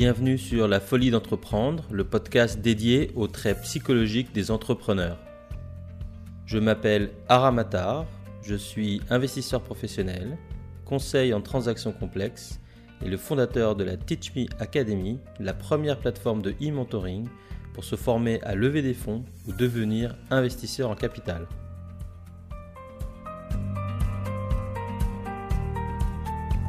Bienvenue sur La Folie d'entreprendre, le podcast dédié aux traits psychologiques des entrepreneurs. Je m'appelle Aramatar, je suis investisseur professionnel, conseil en transactions complexes et le fondateur de la Teach Me Academy, la première plateforme de e-mentoring pour se former à lever des fonds ou devenir investisseur en capital.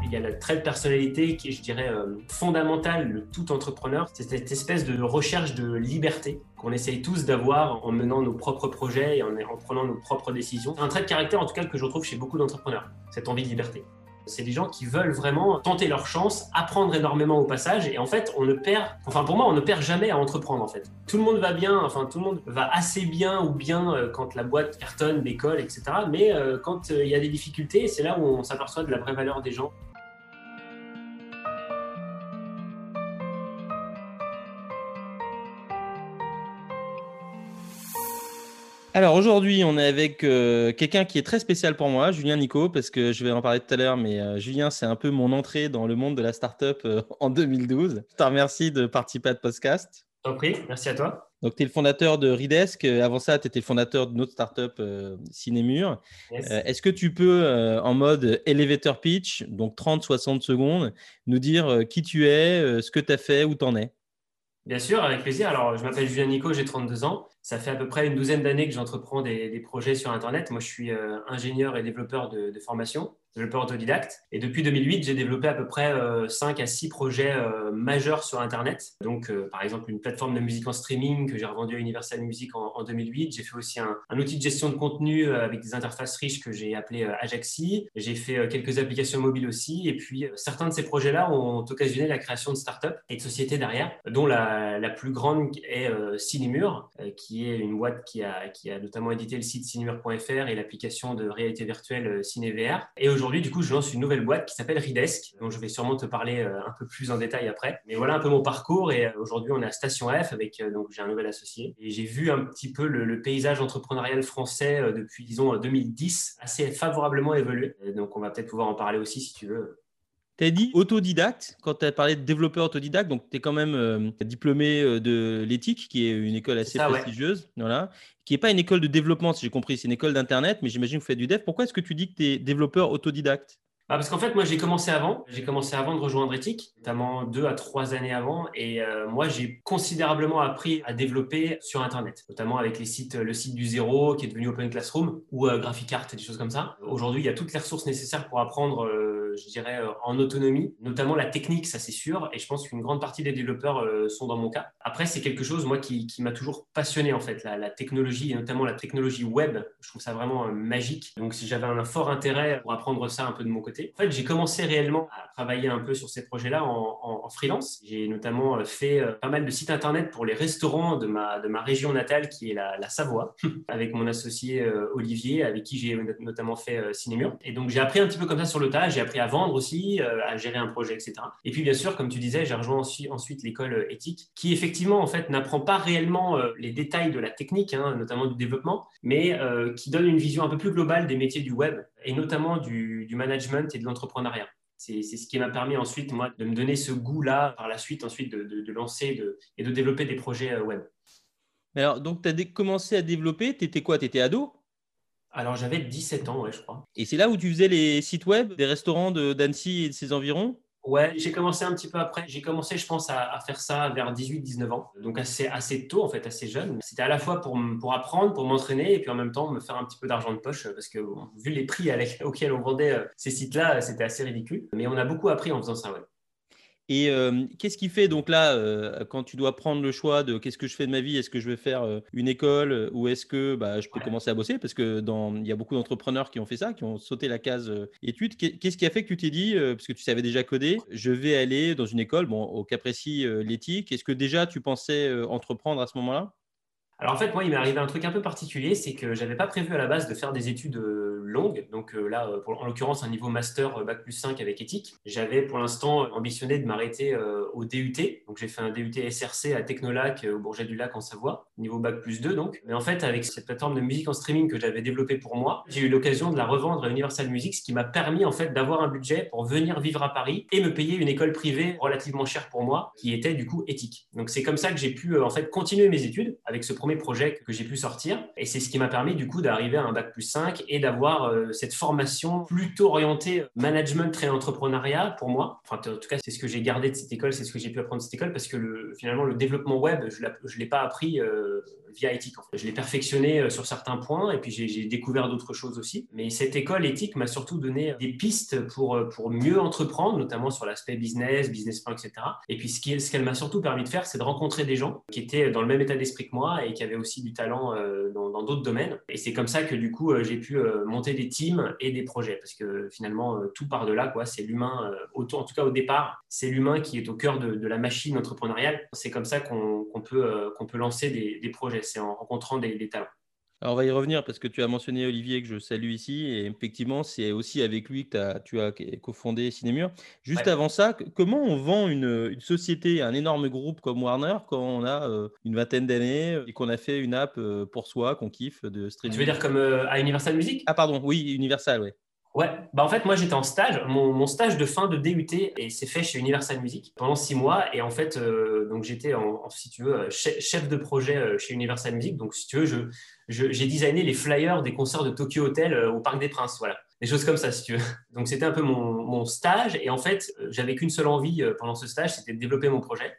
Il y a le trait de personnalité qui est, je dirais, euh, fondamental de tout entrepreneur. C'est cette espèce de recherche de liberté qu'on essaye tous d'avoir en menant nos propres projets et en, en prenant nos propres décisions. Un trait de caractère, en tout cas, que je retrouve chez beaucoup d'entrepreneurs, cette envie de liberté. C'est des gens qui veulent vraiment tenter leur chance, apprendre énormément au passage. Et en fait, on ne perd, enfin pour moi, on ne perd jamais à entreprendre en fait. Tout le monde va bien, enfin tout le monde va assez bien ou bien euh, quand la boîte cartonne, décolle, etc. Mais euh, quand il y a des difficultés, c'est là où on s'aperçoit de la vraie valeur des gens. Alors aujourd'hui, on est avec euh, quelqu'un qui est très spécial pour moi, Julien Nico, parce que je vais en parler tout à l'heure, mais euh, Julien, c'est un peu mon entrée dans le monde de la startup euh, en 2012. Je te remercie de participer à ce podcast. T'en prie, merci à toi. Donc, tu es le fondateur de Ridesk. Avant ça, tu étais le fondateur de notre startup Cinémur. Yes. Est-ce que tu peux, en mode elevator pitch, donc 30-60 secondes, nous dire qui tu es, ce que tu as fait, où tu en es? Bien sûr, avec plaisir. Alors, je m'appelle Julien Nico, j'ai 32 ans. Ça fait à peu près une douzaine d'années que j'entreprends des, projets sur Internet. Moi, je suis euh, ingénieur et développeur de, formation, développeur autodidacte. Et depuis 2008, j'ai développé à peu près euh, 5 à 6 projets euh, majeurs sur Internet. Donc, euh, par exemple, une plateforme de musique en streaming que j'ai revendue à Universal Music en, en 2008. J'ai fait aussi un, outil de gestion de contenu euh, avec des interfaces riches que j'ai appelé euh, Ajaxi. J'ai fait quelques applications mobiles aussi. Et puis, certains de ces projets-là ont occasionné la création de startups et de sociétés derrière, dont la, plus grande est euh, Cinemur, qui est une boîte qui a, notamment édité le site cinemur.fr et l'application de réalité virtuelle CinéVR. Et aujourd'hui, du coup, je lance une nouvelle boîte qui s'appelle Ridesk, dont je vais sûrement te parler un peu plus en détail après. Mais voilà un peu mon parcours. Et aujourd'hui, on est à Station F avec, donc j'ai un nouvel associé. Et j'ai vu un petit peu le, le, paysage entrepreneurial français depuis, disons, 2010 assez favorablement évoluer. Et donc, on va peut-être pouvoir en parler aussi si tu veux. Tu as dit autodidacte quand tu as parlé de développeur autodidacte, donc tu es quand même euh, diplômé de l'éthique, qui est une école assez ça, prestigieuse, ouais. voilà, qui n'est pas une école de développement, si j'ai compris, c'est une école d'Internet, mais j'imagine que vous faites du dev. Pourquoi est-ce que tu dis que tu es développeur autodidacte? Ah, parce qu'en fait, moi, j'ai commencé avant. J'ai commencé avant de rejoindre Ethic, notamment deux à trois années avant. Et euh, moi, j'ai considérablement appris à développer sur Internet, notamment avec les sites, le site du zéro qui est devenu Open Classroom ou euh, Graphic Art, des choses comme ça. Aujourd'hui, il y a toutes les ressources nécessaires pour apprendre, euh, je dirais, en autonomie, notamment la technique, ça c'est sûr. Et je pense qu'une grande partie des développeurs euh, sont dans mon cas. Après, c'est quelque chose, moi, qui, m'a toujours passionné, en fait, la, technologie et notamment la technologie web. Je trouve ça vraiment euh, magique. Donc, j'avais un fort intérêt pour apprendre ça un peu de mon côté, en fait, j'ai commencé réellement à travailler un peu sur ces projets-là en, freelance. J'ai notamment fait euh, pas mal de sites internet pour les restaurants de ma, de ma région natale, qui est la, Savoie, avec mon associé euh, Olivier, avec qui j'ai notamment fait euh, Cinémur. Et donc, j'ai appris un petit peu comme ça sur le tas. J'ai appris à vendre aussi, euh, à gérer un projet, etc. Et puis, bien sûr, comme tu disais, j'ai rejoint ensuite, l'école éthique, qui effectivement, en fait, n'apprend pas réellement euh, les détails de la technique, hein, notamment du développement, mais euh, qui donne une vision un peu plus globale des métiers du web et notamment du, management et de l'entrepreneuriat. C'est ce qui m'a permis ensuite, moi, de me donner ce goût-là, par la suite, ensuite, de, lancer et de développer des projets euh, web. Alors, donc, tu as commencé à développer, tu étais quoi? Tu étais ado? Alors j'avais 17 ans, ouais, je crois. Et c'est là où tu faisais les sites web des restaurants d'Annecy et de ses environs? Ouais, j'ai commencé un petit peu après. J'ai commencé, je pense, à, à faire ça vers 18-19 ans. Donc assez, assez tôt, en fait, assez jeune. C'était à la fois pour, pour apprendre, pour m'entraîner et puis en même temps me faire un petit peu d'argent de poche parce que bon, vu les prix auxquels on vendait euh, ces sites-là, c'était assez ridicule. Mais on a beaucoup appris en faisant ça, ouais. Et euh, qu'est-ce qui fait donc là, euh, quand tu dois prendre le choix de qu'est-ce que je fais de ma vie, est-ce que je vais faire euh, une école ou est-ce que bah, je peux ouais. commencer à bosser? Parce que dans, il y a beaucoup d'entrepreneurs qui ont fait ça, qui ont sauté la case études. Qu'est-ce qui a fait que tu t'es dit, parce que tu savais déjà coder, je vais aller dans une école, bon, au cas précis, l'éthique. Est-ce que déjà tu pensais entreprendre à ce moment-là? Alors en fait, moi, il m'est arrivé un truc un peu particulier, c'est que j'avais pas prévu à la base de faire des études euh, longues. Donc euh, là, pour, en l'occurrence, un niveau master euh, bac plus 5 avec éthique. J'avais pour l'instant ambitionné de m'arrêter au DUT. Donc j'ai fait un DUT SRC à Technolac au Bourget du Lac en Savoie. niveau bac plus 2 donc. Mais en fait, avec cette plateforme de musique en streaming que j'avais développée pour moi, j'ai eu l'occasion de la revendre à Universal Music, ce qui m'a permis en fait d'avoir un budget pour venir vivre à Paris et me payer une école privée relativement chère pour moi, qui était du coup éthique. Donc c'est comme ça que j'ai pu euh, en fait continuer mes études avec ce premier projet que j'ai pu sortir. Et c'est ce qui m'a permis du coup d'arriver à un bac plus 5 et d'avoir euh, cette formation plutôt orientée management et entrepreneuriat pour moi. Enfin, en tout cas, c'est ce que j'ai gardé de cette école, c'est ce que j'ai pu apprendre de cette école parce que le, finalement, le développement web, je ne l'ai pas appris euh, via éthique. Je l'ai perfectionné euh, sur certains points et puis j'ai découvert d'autres choses aussi. Mais cette école éthique m'a surtout donné des pistes pour, euh, pour mieux entreprendre, notamment sur l'aspect business, business plan, etc. Et puis ce qu'elle m'a surtout permis de faire, c'est de rencontrer des gens qui étaient dans le même état d'esprit que moi et qui avaient aussi du talent euh, dans d'autres domaines. Et c'est comme ça que du coup, j'ai pu monter des teams et des projets parce que finalement, tout part de là. C'est l'humain, en tout cas au départ, c'est l'humain qui est au cœur de, la machine entrepreneuriale. C'est comme ça qu'on peut, qu'on peut lancer des projets c'est en rencontrant des, talents. Alors, on va y revenir parce que tu as mentionné Olivier que je salue ici. Et effectivement, c'est aussi avec lui que as, tu as cofondé Cinémur. Juste avant ça, comment on vend une, société, un énorme groupe comme Warner quand on a euh, une vingtaine d'années et qu'on a fait une app euh, pour soi, qu'on kiffe de streaming Tu veux dire comme euh, à Universal Music? Ah, pardon, oui, Universal, oui. Ouais, bah en fait, moi j'étais en stage, mon, stage de fin de DUT et c'est fait chez Universal Music pendant six mois. Et en fait, euh, donc j'étais, en, si tu veux, chef de projet euh, chez Universal Music. Donc, si tu veux, j'ai je, designé les flyers des concerts de Tokyo Hotel euh, au Parc des Princes. Voilà, des choses comme ça, si tu veux. Donc, c'était un peu mon, mon stage. Et en fait, j'avais qu'une seule envie pendant ce stage, c'était de développer mon projet.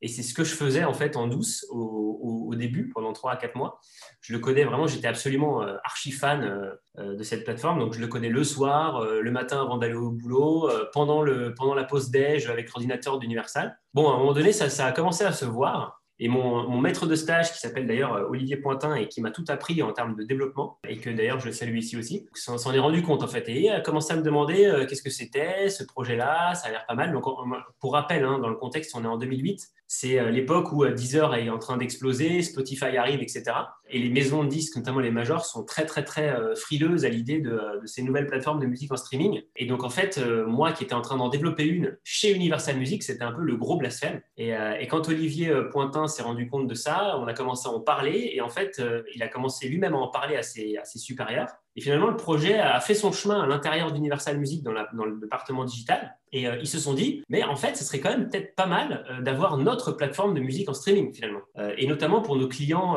Et c'est ce que je faisais en fait en douce au, début, pendant 3 à 4 mois. Je le connais vraiment, j'étais absolument euh, archi fan euh, euh, de cette plateforme. Donc je le connais le soir, le matin avant d'aller au boulot, pendant, le, pendant la pause déj avec l'ordinateur d'Universal. Bon, à un moment donné, ça, a commencé à se voir. Et mon, maître de stage, qui s'appelle d'ailleurs Olivier Pointin et qui m'a tout appris en termes de développement, et que d'ailleurs je salue ici aussi, s'en est rendu compte en fait. Et il a commencé à me demander qu'est-ce que c'était, ce projet-là, ça a l'air pas mal. Donc pour rappel, hein, dans le contexte, on est en 2008, c'est euh, l'époque où Deezer est en train d'exploser, Spotify arrive, etc. Et les maisons de disques, notamment les majors, sont très très très frileuses à l'idée de, ces nouvelles plateformes de musique en streaming. Et donc en fait, moi qui étais en train d'en développer une chez Universal Music, c'était un peu le gros blasphème. Et, quand Olivier Pointin s'est rendu compte de ça, on a commencé à en parler et en fait, euh, il a commencé lui-même à en parler à ses, supérieurs. Et finalement, le projet a fait son chemin à l'intérieur d'Universal Music dans, le département digital. Et euh, ils se sont dit, mais en fait, ce serait quand même peut-être pas mal euh, d'avoir notre plateforme de musique en streaming finalement. et notamment pour nos clients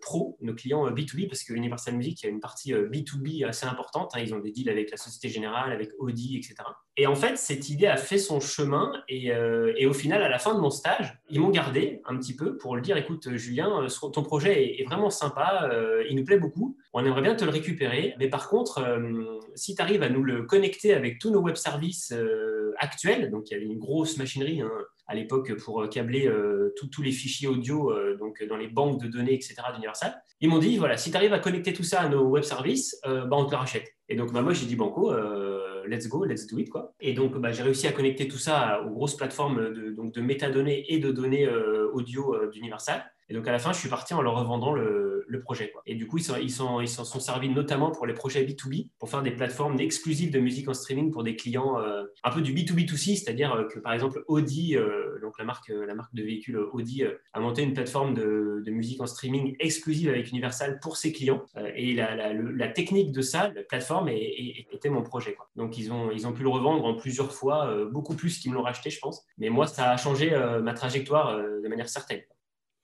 pro, nos clients B2B, parce que Universal Music, il y a une partie B2B assez importante. Hein. ils ont des deals avec la Société Générale, avec Audi, etc. Et en fait, cette idée a fait son chemin. Et, et au final, à la fin de mon stage, ils m'ont gardé un petit peu pour le dire, écoute, Julien, ton projet est, vraiment sympa, il nous plaît beaucoup. On aimerait bien te le récupérer. Mais par contre, euh, si tu arrives à nous le connecter avec tous nos web services euh, actuels, donc il y avait une grosse machinerie hein, à l'époque pour câbler euh, tous les fichiers audio donc dans les banques de données, etc. d'Universal, ils m'ont dit voilà, si tu arrives à connecter tout ça à nos web services, bah, on te le rachète. Et donc bah, moi j'ai dit banco, let's go, let's do it quoi. Et donc bah, j'ai réussi à connecter tout ça aux grosses plateformes de, donc, de métadonnées et de données audio d'Universal. Et donc à la fin, je suis parti en leur revendant le, projet. Et du coup, ils s'en sont servis notamment pour les projets B2B, pour faire des plateformes exclusives de musique en streaming pour des clients euh, un peu du B2B2C, c'est-à-dire euh, que par exemple Audi, euh, donc la marque, de véhicules Audi, a monté une plateforme de, musique en streaming exclusive avec Universal pour ses clients. et la, technique de ça, la plateforme, était mon projet. Donc ils ont pu le revendre en plusieurs fois, beaucoup plus qu'ils me l'ont racheté, je pense. Mais moi, ça a changé ma trajectoire de manière certaine.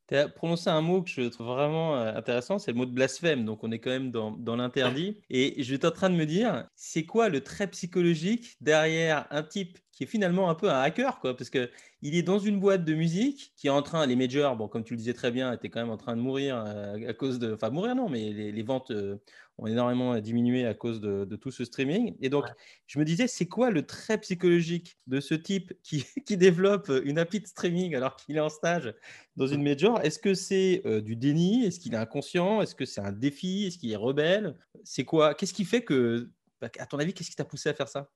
Tu as prononcé un mot que je trouve vraiment euh, intéressant, c'est le mot de blasphème. Donc, on est quand même dans, dans l'interdit. Et je suis en train de me dire, c'est quoi le trait psychologique derrière un type qui est finalement un peu un hacker, quoi, parce que il est dans une boîte de musique qui est en train, les majors, bon, comme tu le disais très bien, étaient quand même en train de mourir euh, à, cause de, enfin mourir non, mais les, ventes euh, ont énormément diminué à cause de, tout ce streaming. Et donc, je me disais, c'est quoi le trait psychologique de ce type qui, qui développe une appli de streaming alors qu'il est en stage dans une major? Est-ce que c'est euh, du déni? Est-ce qu'il est inconscient? Est-ce que c'est un défi? Est-ce qu'il est rebelle? C'est quoi? Qu'est-ce qui fait que, bah, à ton avis, qu'est-ce qui t'a poussé à faire ça?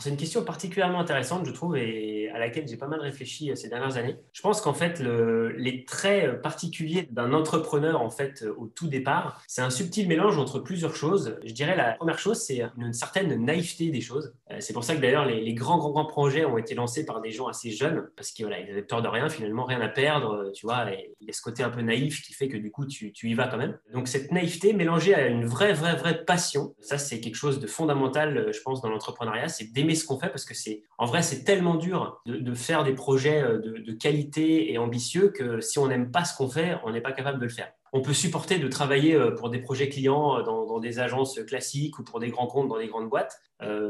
C'est une question particulièrement intéressante, je trouve, et à laquelle j'ai pas mal réfléchi euh, ces dernières années. Je pense qu'en fait, les traits euh, particuliers d'un entrepreneur, en fait, euh, au tout départ, c'est un subtil mélange entre plusieurs choses. Je dirais la première chose, c'est une certaine naïveté des choses. C'est pour ça que d'ailleurs, les, grands, grands, grands projets ont été lancés par des gens assez jeunes, parce qu'ils voilà, avaient peur de rien, finalement, rien à perdre, tu vois. Il y a ce côté un peu naïf qui fait que du coup, tu, tu y vas quand même. Donc, cette naïveté mélangée à une vraie, vraie, vraie passion, ça, c'est quelque chose de fondamental, je pense, dans l'entrepreneuriat, d'aimer ce qu'on fait parce que c'est en vrai c'est tellement dur de, faire des projets euh, de, qualité et ambitieux que si on n'aime pas ce qu'on fait, on n'est pas capable de le faire. On peut supporter de travailler euh, pour des projets clients euh, dans, des agences classiques ou pour des grands comptes dans des grandes boîtes,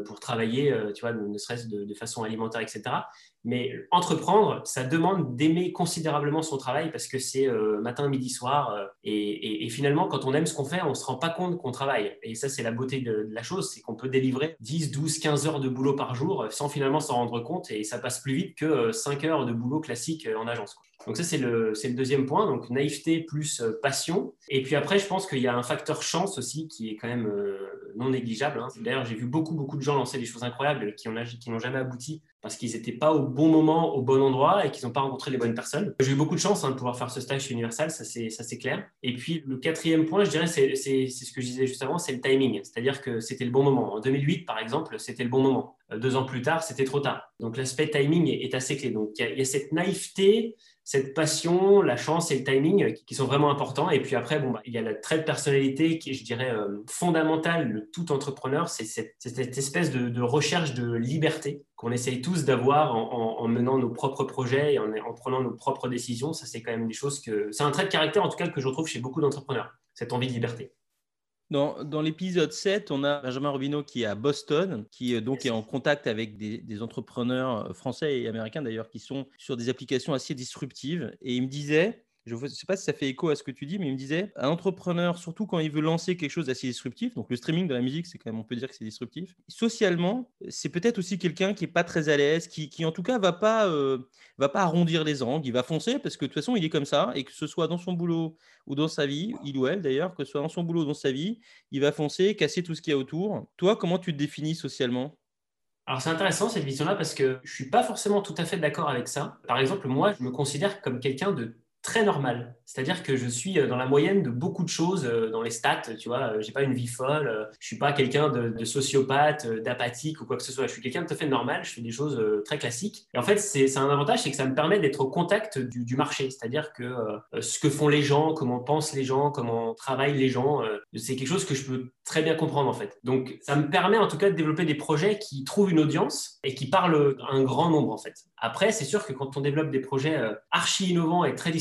pour travailler, tu vois, ne serait-ce de, façon alimentaire, etc. Mais entreprendre, ça demande d'aimer considérablement son travail parce que c'est euh, matin, midi, soir. Euh, et, finalement, quand on aime ce qu'on fait, on ne se rend pas compte qu'on travaille. Et ça, c'est la beauté de, la chose, c'est qu'on peut délivrer 10, 12, 15 heures de boulot par jour sans finalement s'en rendre compte. Et ça passe plus vite que 5 euh, heures de boulot classique en agence. Donc ça, c'est le, deuxième point. Donc naïveté plus passion. Et puis après, je pense qu'il y a un facteur chance aussi qui est quand même non négligeable. Hein. D'ailleurs, j'ai vu beaucoup, beaucoup de gens lancer des choses incroyables qui n'ont jamais abouti parce qu'ils n'étaient pas au bon moment, au bon endroit et qu'ils n'ont pas rencontré les bonnes personnes. J'ai eu beaucoup de chance hein, de pouvoir faire ce stage chez Universal, ça c'est clair. Et puis le quatrième point, je dirais, c'est ce que je disais juste avant, c'est le timing. C'est-à-dire que c'était le bon moment. En 2008, par exemple, c'était le bon moment. Euh, deux ans plus tard, c'était trop tard. Donc l'aspect timing est, assez clé. Donc il y, a cette naïveté, cette passion, la chance et le timing qui sont vraiment importants. Et puis après, bon, bah, il y a la trait de personnalité qui est, je dirais, euh, fondamentale de tout entrepreneur, c'est cette, espèce de, de recherche de liberté qu'on essaye tous d'avoir en, menant nos propres projets et en, en prenant nos propres décisions. Ça, c'est quand même des choses que. C'est un trait de caractère, en tout cas, que je retrouve chez beaucoup d'entrepreneurs, cette envie de liberté. Dans, dans l'épisode 7, on a Benjamin Robineau qui est à Boston, qui euh, donc est en contact avec des, des entrepreneurs français et américains d'ailleurs qui sont sur des applications assez disruptives. Et il me disait, je ne sais pas si ça fait écho à ce que tu dis, mais il me disait, un entrepreneur, surtout quand il veut lancer quelque chose d'assez disruptif, donc le streaming de la musique, c'est quand même, on peut dire que c'est disruptif. Socialement, c'est peut-être aussi quelqu'un qui est pas très à l'aise, qui, qui en tout cas va euh, va pas arrondir les angles, il va foncer parce que de toute façon, il est comme ça, et que ce soit dans son boulot ou dans sa vie, il ou elle d'ailleurs, que ce soit dans son boulot ou dans sa vie, il va foncer, casser tout ce qu'il y a autour. Toi, comment tu te définis socialement? Alors c'est intéressant cette vision-là parce que je suis pas forcément tout à fait d'accord avec ça. Par exemple, moi, je me considère comme quelqu'un de très normal. C'est-à-dire que je suis euh, dans la moyenne de beaucoup de choses euh, dans les stats. Tu vois, euh, j'ai pas une vie folle. Je suis pas quelqu'un de, sociopathe, d'apathique ou quoi que ce soit. Je suis quelqu'un de tout à fait normal. Je fais des choses très classiques. Et en fait, c'est un avantage, c'est que ça me permet d'être au contact du, marché. C'est-à-dire que ce que font les gens, comment pensent les gens, comment travaillent les gens, c'est quelque chose que je peux très bien comprendre en fait. Donc, ça me permet en tout cas de développer des projets qui trouvent une audience et qui parlent un grand nombre en fait. Après, c'est sûr que quand on développe des projets archi innovants et très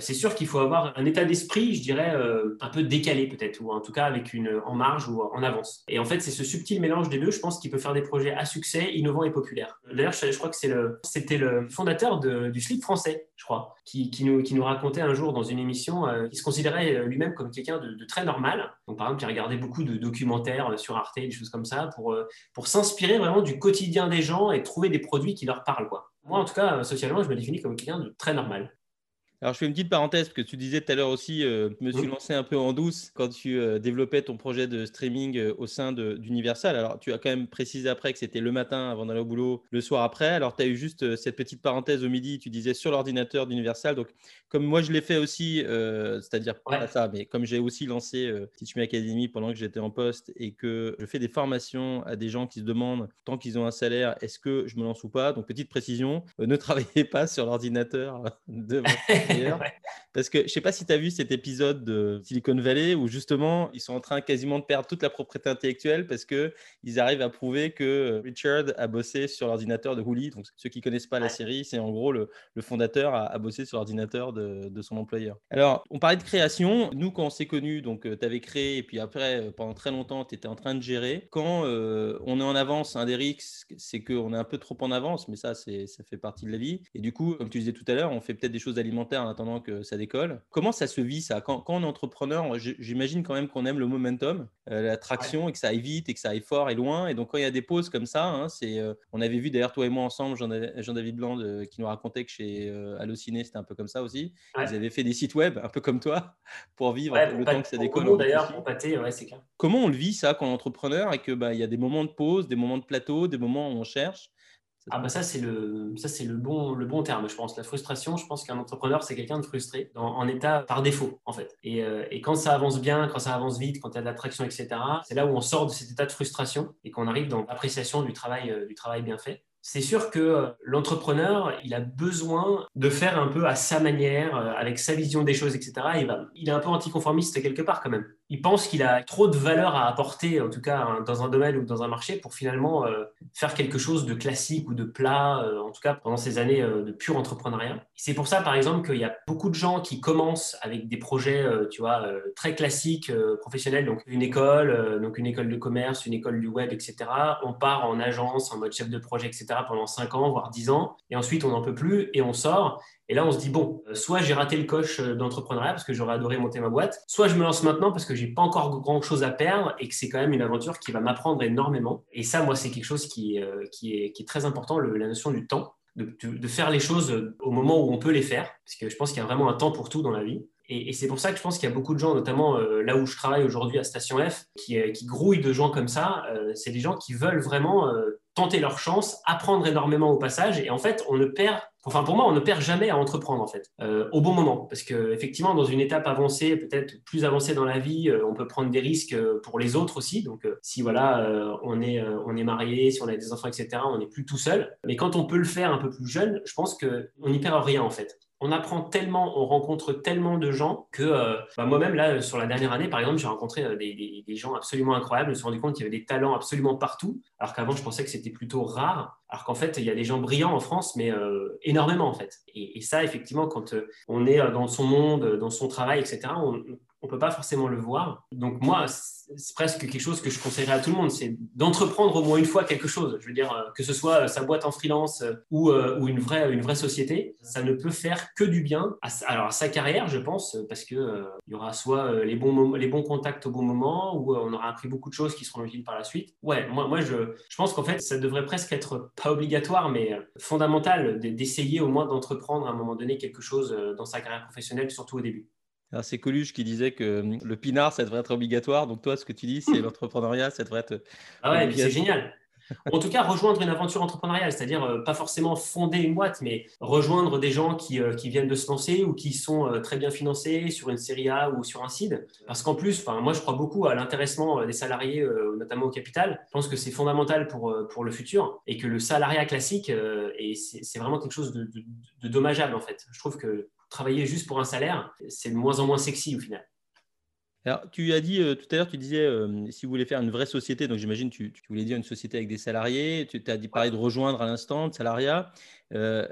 c'est sûr qu'il faut avoir un état d'esprit, je dirais, euh, un peu décalé peut-être, ou en tout cas avec une en marge ou en avance. Et en fait, c'est ce subtil mélange des deux, je pense, qui peut faire des projets à succès, innovants et populaires. D'ailleurs, je, crois que c'était le fondateur du slip français, je crois, qui, nous, racontait un jour dans une émission euh, qu'il se considérait euh, lui-même comme quelqu'un de, très normal. Donc, par exemple, qui regardait beaucoup de documentaires sur Arte, des choses comme ça, pour, pour s'inspirer vraiment du quotidien des gens et trouver des produits qui leur parlent, quoi. Moi, en tout cas, socialement, je me définis comme quelqu'un de très normal. Alors, je fais une petite parenthèse, parce que tu disais tout à l'heure aussi, euh, je me suis lancé un peu en douce quand tu euh, développais ton projet de streaming euh, au sein d'Universal. Alors, tu as quand même précisé après que c'était le matin avant d'aller au boulot, le soir après. Alors, tu as eu juste cette petite parenthèse au midi, tu disais sur l'ordinateur d'Universal. Donc, comme moi, je l'ai fait aussi, c'est-à-dire pas ça, mais comme j'ai aussi lancé Teach Me Academy pendant que j'étais en poste et que je fais des formations à des gens qui se demandent, tant qu'ils ont un salaire, est-ce que je me lance ou pas? Donc, petite précision, ne travaillez pas sur l'ordinateur de Parce que je sais pas si tu as vu cet épisode de Silicon Valley où justement ils sont en train quasiment de perdre toute la propriété intellectuelle parce qu'ils arrivent à prouver que Richard a bossé sur l'ordinateur de Hooli. Donc ceux qui connaissent pas la série, c'est en gros le, fondateur a, bossé sur l'ordinateur de, son employeur. Alors on parlait de création. Nous quand on s'est connus, donc euh, tu avais créé et puis après euh, pendant très longtemps tu étais en train de gérer. Quand euh, on est en avance, un des risques c'est qu'on est un peu trop en avance, mais ça, ça fait partie de la vie. Et du coup, comme tu disais tout à l'heure, on fait peut-être des choses alimentaires en attendant que ça décolle. Comment ça se vit ça? Quand, on est entrepreneur, j'imagine quand même qu'on aime le momentum, euh, la traction et que ça aille vite et que ça aille fort et loin. Et donc quand il y a des pauses comme ça, hein, c'est, euh, on avait vu d'ailleurs toi et moi ensemble, Jean-David Blanc qui nous racontait que chez euh, Allociné c'était un peu comme ça aussi. Ils avaient fait des sites web un peu comme toi pour vivre le temps que ça décolle. d'ailleurs pour pâter, c'est clair. Comment on le vit ça quand on est entrepreneur et que bah, il y a des moments de pause, des moments de plateau, des moments où on cherche? Ah bah ça c'est le ça c'est le bon le bon terme je pense. La frustration je pense qu'un entrepreneur c'est quelqu'un de frustré en état par défaut en fait. Et, euh, et, quand ça avance bien quand ça avance vite quand il y a de l'attraction etc c'est là où on sort de cet état de frustration et qu'on arrive dans l'appréciation du travail euh, du travail bien fait. C'est sûr que euh, l'entrepreneur, il a besoin de faire un peu à sa manière, avec sa vision des choses, etc. Il, il est un peu anticonformiste quelque part quand même il pense qu'il a trop de valeur à apporter, en tout cas dans un domaine ou dans un marché, pour finalement euh, faire quelque chose de classique ou de plat, euh, en tout cas pendant ces années euh, de pur entrepreneuriat. C'est pour ça, par exemple, qu'il y a beaucoup de gens qui commencent avec des projets, tu vois, très classiques, professionnels, donc une école, donc une école de commerce, une école du web, etc. On part en agence, en mode chef de projet, etc. pendant 5 ans, voire 10 ans, et ensuite on n'en peut plus et on sort. Et là, on se dit, bon, euh, soit j'ai raté le coche euh, d'entrepreneuriat parce que j'aurais adoré monter ma boîte, soit je me lance maintenant parce que j'ai pas encore grand chose à perdre et que c'est quand même une aventure qui va m'apprendre énormément. Et ça, moi, c'est quelque chose qui, euh, est, très important, la notion du temps. De, faire les choses au moment où on peut les faire, parce que je pense qu'il y a vraiment un temps pour tout dans la vie. Et, c'est pour ça que je pense qu'il y a beaucoup de gens, notamment là où je travaille aujourd'hui à Station F, qui, qui grouillent de gens comme ça. c'est des gens qui veulent vraiment tenter leur chance, apprendre énormément au passage. Et en fait, on ne perd Enfin, pour moi, on ne perd jamais à entreprendre en fait, euh, au bon moment, parce que effectivement, dans une étape avancée, peut-être plus avancée dans la vie, euh, on peut prendre des risques euh, pour les autres aussi. Donc, si voilà, on est on est marié, si on a des enfants, etc., on n'est plus tout seul. Mais quand on peut le faire un peu plus jeune, je pense que on n'y perd rien en fait on apprend tellement, on rencontre tellement de gens que euh, bah, moi-même, là, sur la dernière année, par exemple, j'ai rencontré euh, des, gens absolument incroyables. Je me suis rendu compte qu'il y avait des talents absolument partout, alors qu'avant, je pensais que c'était plutôt rare. Alors qu'en fait, il y a des gens brillants en France, mais euh, énormément, en fait. Et, et, ça, effectivement, quand on est dans son monde, dans son travail, etc., on, on peut pas forcément le voir. Donc moi, c'est presque quelque chose que je conseillerais à tout le monde, c'est d'entreprendre au moins une fois quelque chose. Je veux dire, euh, que ce soit sa boîte en freelance euh, ou, euh, une, vraie, une vraie société, ça ne peut faire que du bien à, alors à sa carrière, je pense, parce qu'il il y aura soit les bons, les bons contacts au bon moment, ou on aura appris beaucoup de choses qui seront utiles par la suite. Ouais, moi, moi je, je pense qu'en fait, ça devrait presque être pas obligatoire, mais fondamental d'essayer au moins d'entreprendre à un moment donné quelque chose dans sa carrière professionnelle, surtout au début c'est Coluche qui disait que hum, le pinard, ça devrait être obligatoire. Donc, toi, ce que tu dis, c'est l'entrepreneuriat, ça devrait être. Ah ouais, c'est génial. En tout cas, rejoindre une aventure entrepreneuriale, c'est-à-dire euh, pas forcément fonder une boîte, mais rejoindre des gens qui, euh, qui viennent de se lancer ou qui sont euh, très bien financés sur une série A ou sur un seed. Parce qu'en plus, moi, je crois beaucoup à l'intéressement des salariés, notamment au capital. Je pense que c'est fondamental pour, pour le futur et que le salariat classique, c'est vraiment quelque chose de, de dommageable, en fait. Je trouve que travailler juste pour un salaire, c'est de moins en moins sexy au final. Alors, tu as dit euh, tout à l'heure, tu disais euh, si vous voulez faire une vraie société, donc j'imagine tu, tu voulais dire une société avec des salariés, tu as dit parler de rejoindre à l'instant, de salariat. Euh,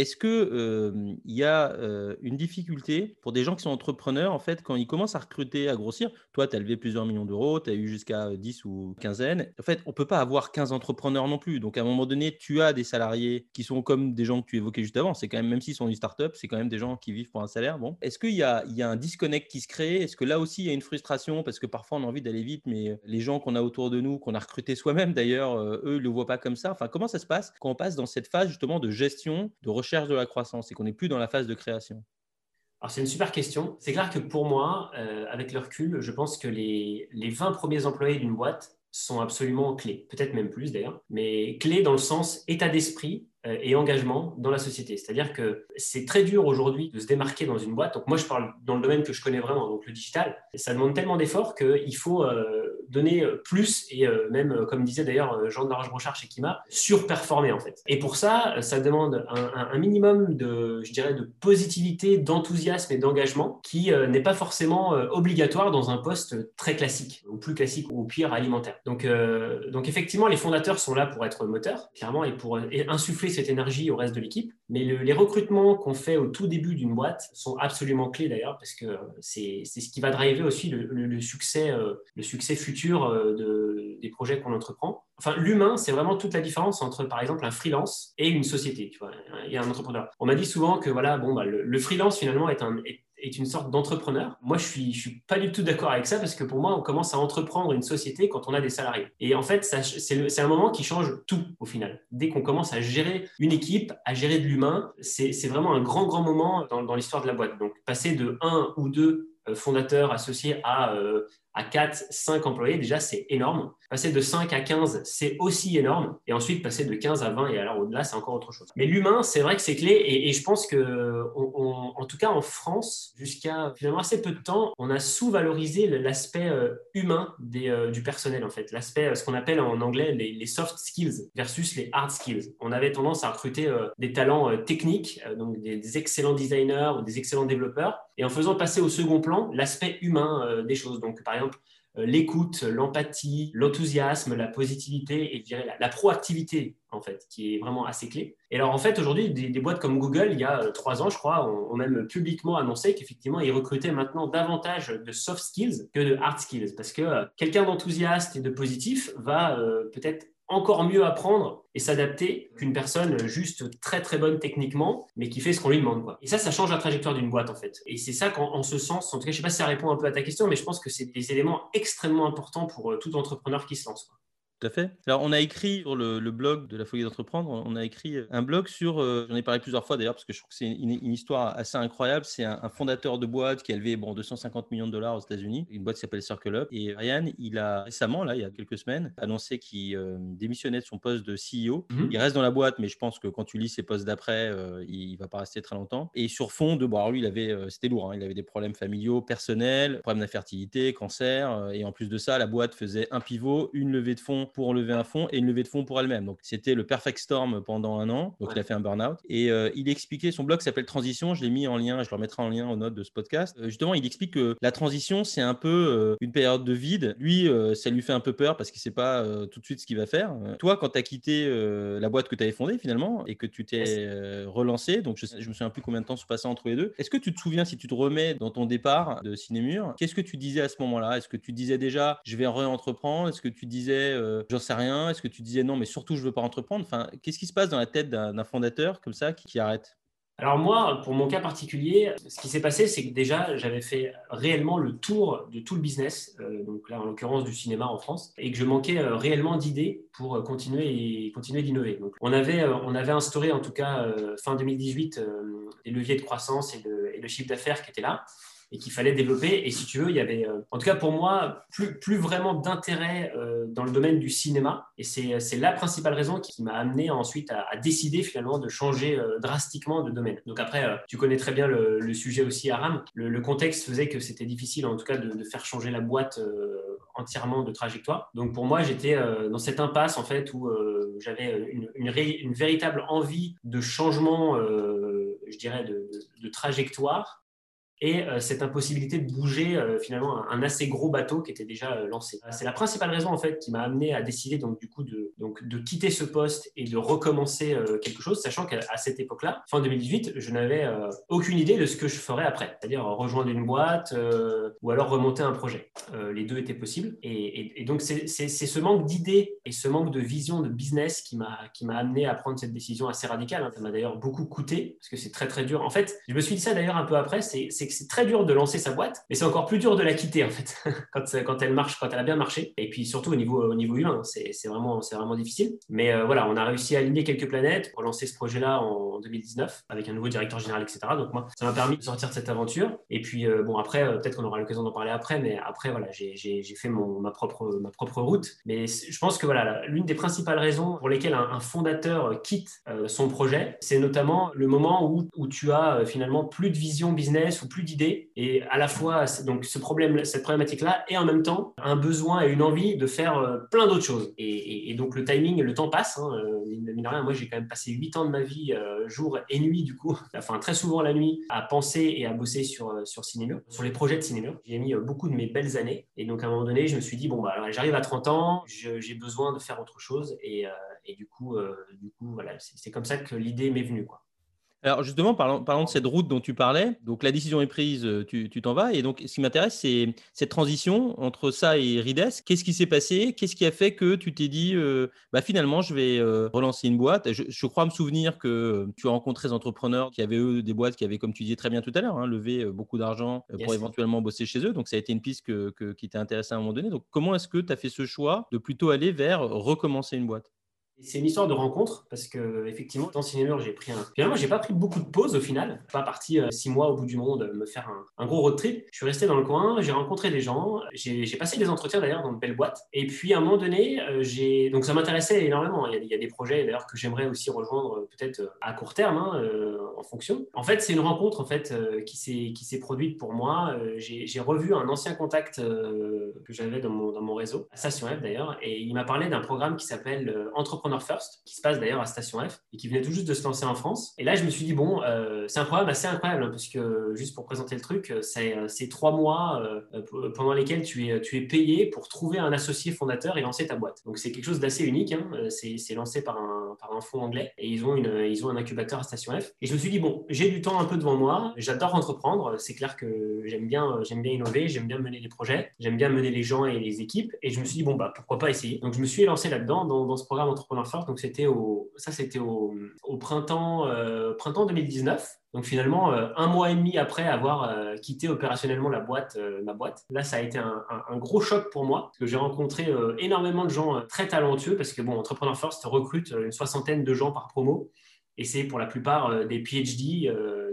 est-ce qu'il y a une difficulté pour des gens qui sont entrepreneurs, en fait, quand ils commencent à recruter, à grossir? Toi, tu as levé plusieurs millions d'euros, tu as eu jusqu'à 10 ou quinzaine. En fait, on ne peut pas avoir 15 entrepreneurs non plus. Donc, à un moment donné, tu as des salariés qui sont comme des gens que tu évoquais juste avant. C'est quand même, même s'ils sont une start-up, c'est quand même des gens qui vivent pour un salaire. Est-ce qu'il y, a, un disconnect qui se crée? Est-ce que là aussi, il y a une frustration? Parce que parfois, on a envie d'aller vite, mais les gens qu'on a autour de nous, qu'on a recrutés soi-même d'ailleurs, eux, ne le voient pas comme ça. Enfin, comment ça se passe quand on passe dans cette phase justement de gestion, de recherche de la croissance et qu'on n'est plus dans la phase de création. Alors c'est une super question. C'est clair que pour moi, euh, avec le recul, je pense que les, les 20 premiers employés d'une boîte sont absolument clés, peut-être même plus d'ailleurs, mais clés dans le sens état d'esprit et engagement dans la société. C'est-à-dire que c'est très dur aujourd'hui de se démarquer dans une boîte. Donc moi, je parle dans le domaine que je connais vraiment, donc le digital. ça demande tellement d'efforts qu'il faut euh, donner euh, plus et euh, même, euh, comme disait d'ailleurs Jean de Laroche-Brochard chez Kima, surperformer en fait. Et pour ça, ça demande un, minimum de, je dirais, de positivité, d'enthousiasme et d'engagement qui n'est pas forcément obligatoire dans un poste très classique ou plus classique ou au pire alimentaire. Donc, donc effectivement, les fondateurs sont là pour être moteurs, clairement, et pour insuffler cette énergie au reste de l'équipe. Mais les recrutements qu'on fait au tout début d'une boîte sont absolument clés d'ailleurs parce que c'est ce qui va driver aussi le, succès, le succès futur de, des projets qu'on entreprend. Enfin, l'humain, c'est vraiment toute la différence entre, par exemple, un freelance et une société. Tu vois, a un entrepreneur. On m'a dit souvent que voilà, bon, bah, le, freelance finalement est un est une sorte d'entrepreneur. Moi, je suis, je suis pas du tout d'accord avec ça parce que pour moi, on commence à entreprendre une société quand on a des salariés. Et en fait, c'est un moment qui change tout au final. Dès qu'on commence à gérer une équipe, à gérer de l'humain, c'est vraiment un grand, grand moment dans, dans l'histoire de la boîte. Donc, passer de un ou deux euh, fondateurs associés à euh, à 4, 5 employés, déjà, c'est énorme. Passer de 5 à 15, c'est aussi énorme. Et ensuite, passer de 15 à 20 et alors au-delà, c'est encore autre chose. Mais l'humain, c'est vrai que c'est clé. Et, je pense que, en tout cas en France, jusqu'à finalement assez peu de temps, on a sous-valorisé l'aspect euh, humain euh, du personnel, en fait. L'aspect, euh, ce qu'on appelle en anglais les, soft skills versus les hard skills. On avait tendance à recruter des talents techniques, donc des, des, excellents designers ou des excellents développeurs, et en faisant passer au second plan l'aspect humain des choses. Donc, par exemple, l'écoute, l'empathie, l'enthousiasme, la positivité et la, proactivité en fait, qui est vraiment assez clé. Et alors en fait aujourd'hui, des, boîtes comme Google, il y a euh, trois ans je crois, ont, même publiquement annoncé qu'effectivement ils recrutaient maintenant davantage de soft skills que de hard skills parce que euh, quelqu'un d'enthousiaste et de positif va peut-être encore mieux apprendre et s'adapter qu'une personne juste très très bonne techniquement, mais qui fait ce qu'on lui demande. Et ça, ça change la trajectoire d'une boîte en fait. Et c'est ça qu'en ce sens, en tout cas, je sais pas si ça répond un peu à ta question, mais je pense que c'est des éléments extrêmement importants pour euh, tout entrepreneur qui se lance. Tout à fait. Alors, on a écrit sur le, blog de la folie d'entreprendre, on a écrit un blog sur, euh, j'en ai parlé plusieurs fois d'ailleurs, parce que je trouve que c'est une, histoire assez incroyable. C'est un, fondateur de boîte qui a élevé bon, 250 millions de dollars aux États-Unis, une boîte qui s'appelle Circle Up. Et Ryan, il a récemment, là, il y a quelques semaines, annoncé qu'il euh, démissionnait de son poste de CEO. Mhm. Il reste dans la boîte, mais je pense que quand tu lis ses postes d'après, euh, il, ne va pas rester très longtemps. Et sur fond de, bon, lui, il avait, c'était lourd, hein. il avait des problèmes familiaux, personnels, problèmes d'infertilité, cancer. et en plus de ça, la boîte faisait un pivot, une levée de fonds pour lever un fonds et une levée de fonds pour elle-même. Donc, c'était le perfect storm pendant un an. Donc, il a fait un burn-out. Et euh, il expliquait, son blog s'appelle Transition. Je l'ai mis en lien, je le remettrai en lien aux notes de ce podcast. Euh, justement, il explique que la transition, c'est un peu euh, une période de vide. Lui, ça lui fait un peu peur parce qu'il ne sait pas tout de suite ce qu'il va faire. Toi, quand tu as quitté la boîte que tu avais fondée finalement et que tu t'es relancé, donc je, je me souviens plus combien de temps se passait entre les deux. Est-ce que tu te souviens, si tu te remets dans ton départ de Cinémur, qu'est-ce que tu disais à ce moment-là? Est-ce que tu disais déjà, je vais réentreprendre Est-ce que tu disais, j'en sais rien Est-ce que tu disais non, mais surtout, je veux pas entreprendre. Enfin, qu'est-ce qui se passe dans la tête d'un fondateur comme ça qui, arrête? Alors moi, pour mon cas particulier, ce qui s'est passé, c'est que déjà, j'avais fait réellement le tour de tout le business, euh, donc là, en l'occurrence du cinéma en France, et que je manquais euh, réellement d'idées pour euh, continuer et continuer d'innover. Donc on avait, on avait instauré, en tout cas, fin 2018, des leviers de croissance et de, et de chiffre d'affaires qui étaient là et qu'il fallait développer. Et si tu veux, il y avait, euh, en tout cas pour moi, plus, plus vraiment d'intérêt euh, dans le domaine du cinéma. Et c'est la principale raison qui, m'a amené ensuite à, décider finalement de changer euh, drastiquement de domaine. Donc après, tu connais très bien le, sujet aussi, Aram. Le, le contexte faisait que c'était difficile, en tout cas, de, faire changer la boîte entièrement de trajectoire. Donc pour moi, j'étais dans cette impasse en fait où j'avais une, une, une, véritable envie de changement, je dirais, de, de trajectoire et euh, cette impossibilité de bouger euh, finalement un, assez gros bateau qui était déjà euh, lancé. C'est la principale raison en fait qui m'a amené à décider donc du coup de donc de quitter ce poste et de recommencer quelque chose, sachant qu'à cette époque-là, fin 2018, je n'avais aucune idée de ce que je ferais après, c'est-à-dire rejoindre une boîte ou alors remonter un projet. les deux étaient possibles et, donc c'est ce manque d'idées et ce manque de vision de business qui m'a qui m'a amené à prendre cette décision assez radicale. Hein. Ça m'a d'ailleurs beaucoup coûté parce que c'est très très dur. En fait, je me suis dit ça d'ailleurs un peu après, c'est c'est très dur de lancer sa boîte, mais c'est encore plus dur de la quitter en fait, quand, quand elle marche, quand elle a bien marché. Et puis surtout au niveau, au niveau humain, c'est vraiment, vraiment difficile. Mais euh, voilà, on a réussi à aligner quelques planètes pour lancer ce projet-là en 2019 avec un nouveau directeur général, etc. Donc moi, ça m'a permis de sortir de cette aventure. Et puis euh, bon, après, euh, peut-être qu'on aura l'occasion d'en parler après, mais après, voilà, j'ai fait mon, ma, propre, ma propre route. Mais je pense que voilà, l'une des principales raisons pour lesquelles un, fondateur quitte son projet, c'est notamment le moment où, où tu as finalement plus de vision business ou plus d'idées et à la fois donc ce problème, cette problématique-là et en même temps un besoin et une envie de faire euh, plein d'autres choses. Et, donc le timing, le temps passe. Hein, euh, rien, moi j'ai quand même passé huit ans de ma vie, euh, jour et nuit du coup, enfin très souvent la nuit, à penser et à bosser sur, sur sur les projets de Cinémur. J'ai mis beaucoup de mes belles années et donc à un moment donné, je me suis dit, bon, bah, j'arrive à 30 ans, j'ai besoin de faire autre chose et, et du coup, du coup voilà, c'est comme ça que l'idée m'est venue. Quoi. Alors justement, parlant, parlant, de cette route dont tu parlais, donc la décision est prise, euh, tu t'en vas. Et donc ce qui m'intéresse, c'est cette transition entre ça et Rides. Qu'est-ce qui s'est passé? Qu'est-ce qui a fait que tu t'es dit, euh, bah, finalement, je vais euh, relancer une boîte? Je, crois me souvenir que tu as rencontré des entrepreneurs qui avaient, eux, des boîtes qui avaient, comme tu disais très bien tout à l'heure, hein, levé beaucoup d'argent pour éventuellement bosser chez eux. Donc ça a été une piste que, qui t'a intéressé à un moment donné. Donc comment est-ce que tu as fait ce choix de plutôt aller vers recommencer une boîte? C'est une histoire de rencontre parce que effectivement, dans cinéma, j'ai pris un. Finalement, j'ai pas pris beaucoup de pauses au final. Pas parti euh, six mois au bout du monde euh, me faire un, gros road trip. Je suis resté dans le coin, j'ai rencontré des gens, j'ai passé des entretiens d'ailleurs dans de belles boîtes. Et puis à un moment donné, euh, j'ai donc ça m'intéressait énormément. Il y, a, des projets d'ailleurs que j'aimerais aussi rejoindre peut-être à court terme hein, en fonction. En fait, c'est une rencontre en fait qui s'est qui s'est produite pour moi. j'ai revu un ancien contact que j'avais dans mon dans mon réseau, à Station F d'ailleurs, et il m'a parlé d'un programme qui s'appelle Entrepreneur First, qui se passe d'ailleurs à Station F et qui venait tout juste de se lancer en France. Et là, je me suis dit, bon, euh, c'est un programme assez incroyable, hein, parce que juste pour présenter le truc, euh, euh, c'est trois mois pendant lesquels tu es, tu es payé pour trouver un associé fondateur et lancer ta boîte. Donc, c'est quelque chose d'assez unique. Hein. C'est lancé par un, par un fonds anglais et ils ont, une, ils ont un incubateur à Station F. Et je me suis dit, bon, j'ai du temps un peu devant moi, j'adore entreprendre. C'est clair que j'aime bien, j'aime bien innover, j'aime bien mener des projets, j'aime bien mener les gens et les équipes. Et je me suis dit, bon, bah, pourquoi pas essayer. Donc, je me suis lancé là-dedans, dans, dans ce programme Entrepreneur donc c'était au, ça c'était au, printemps, euh, printemps 2019. Donc finalement, euh, un mois et demi après avoir euh, quitté opérationnellement la boîte, boîte, là ça a été un, gros choc pour moi. Parce que j'ai rencontré énormément de gens très talentueux. Parce que bon, Entrepreneur First recrute une soixantaine de gens par promo et c'est pour la plupart des PhD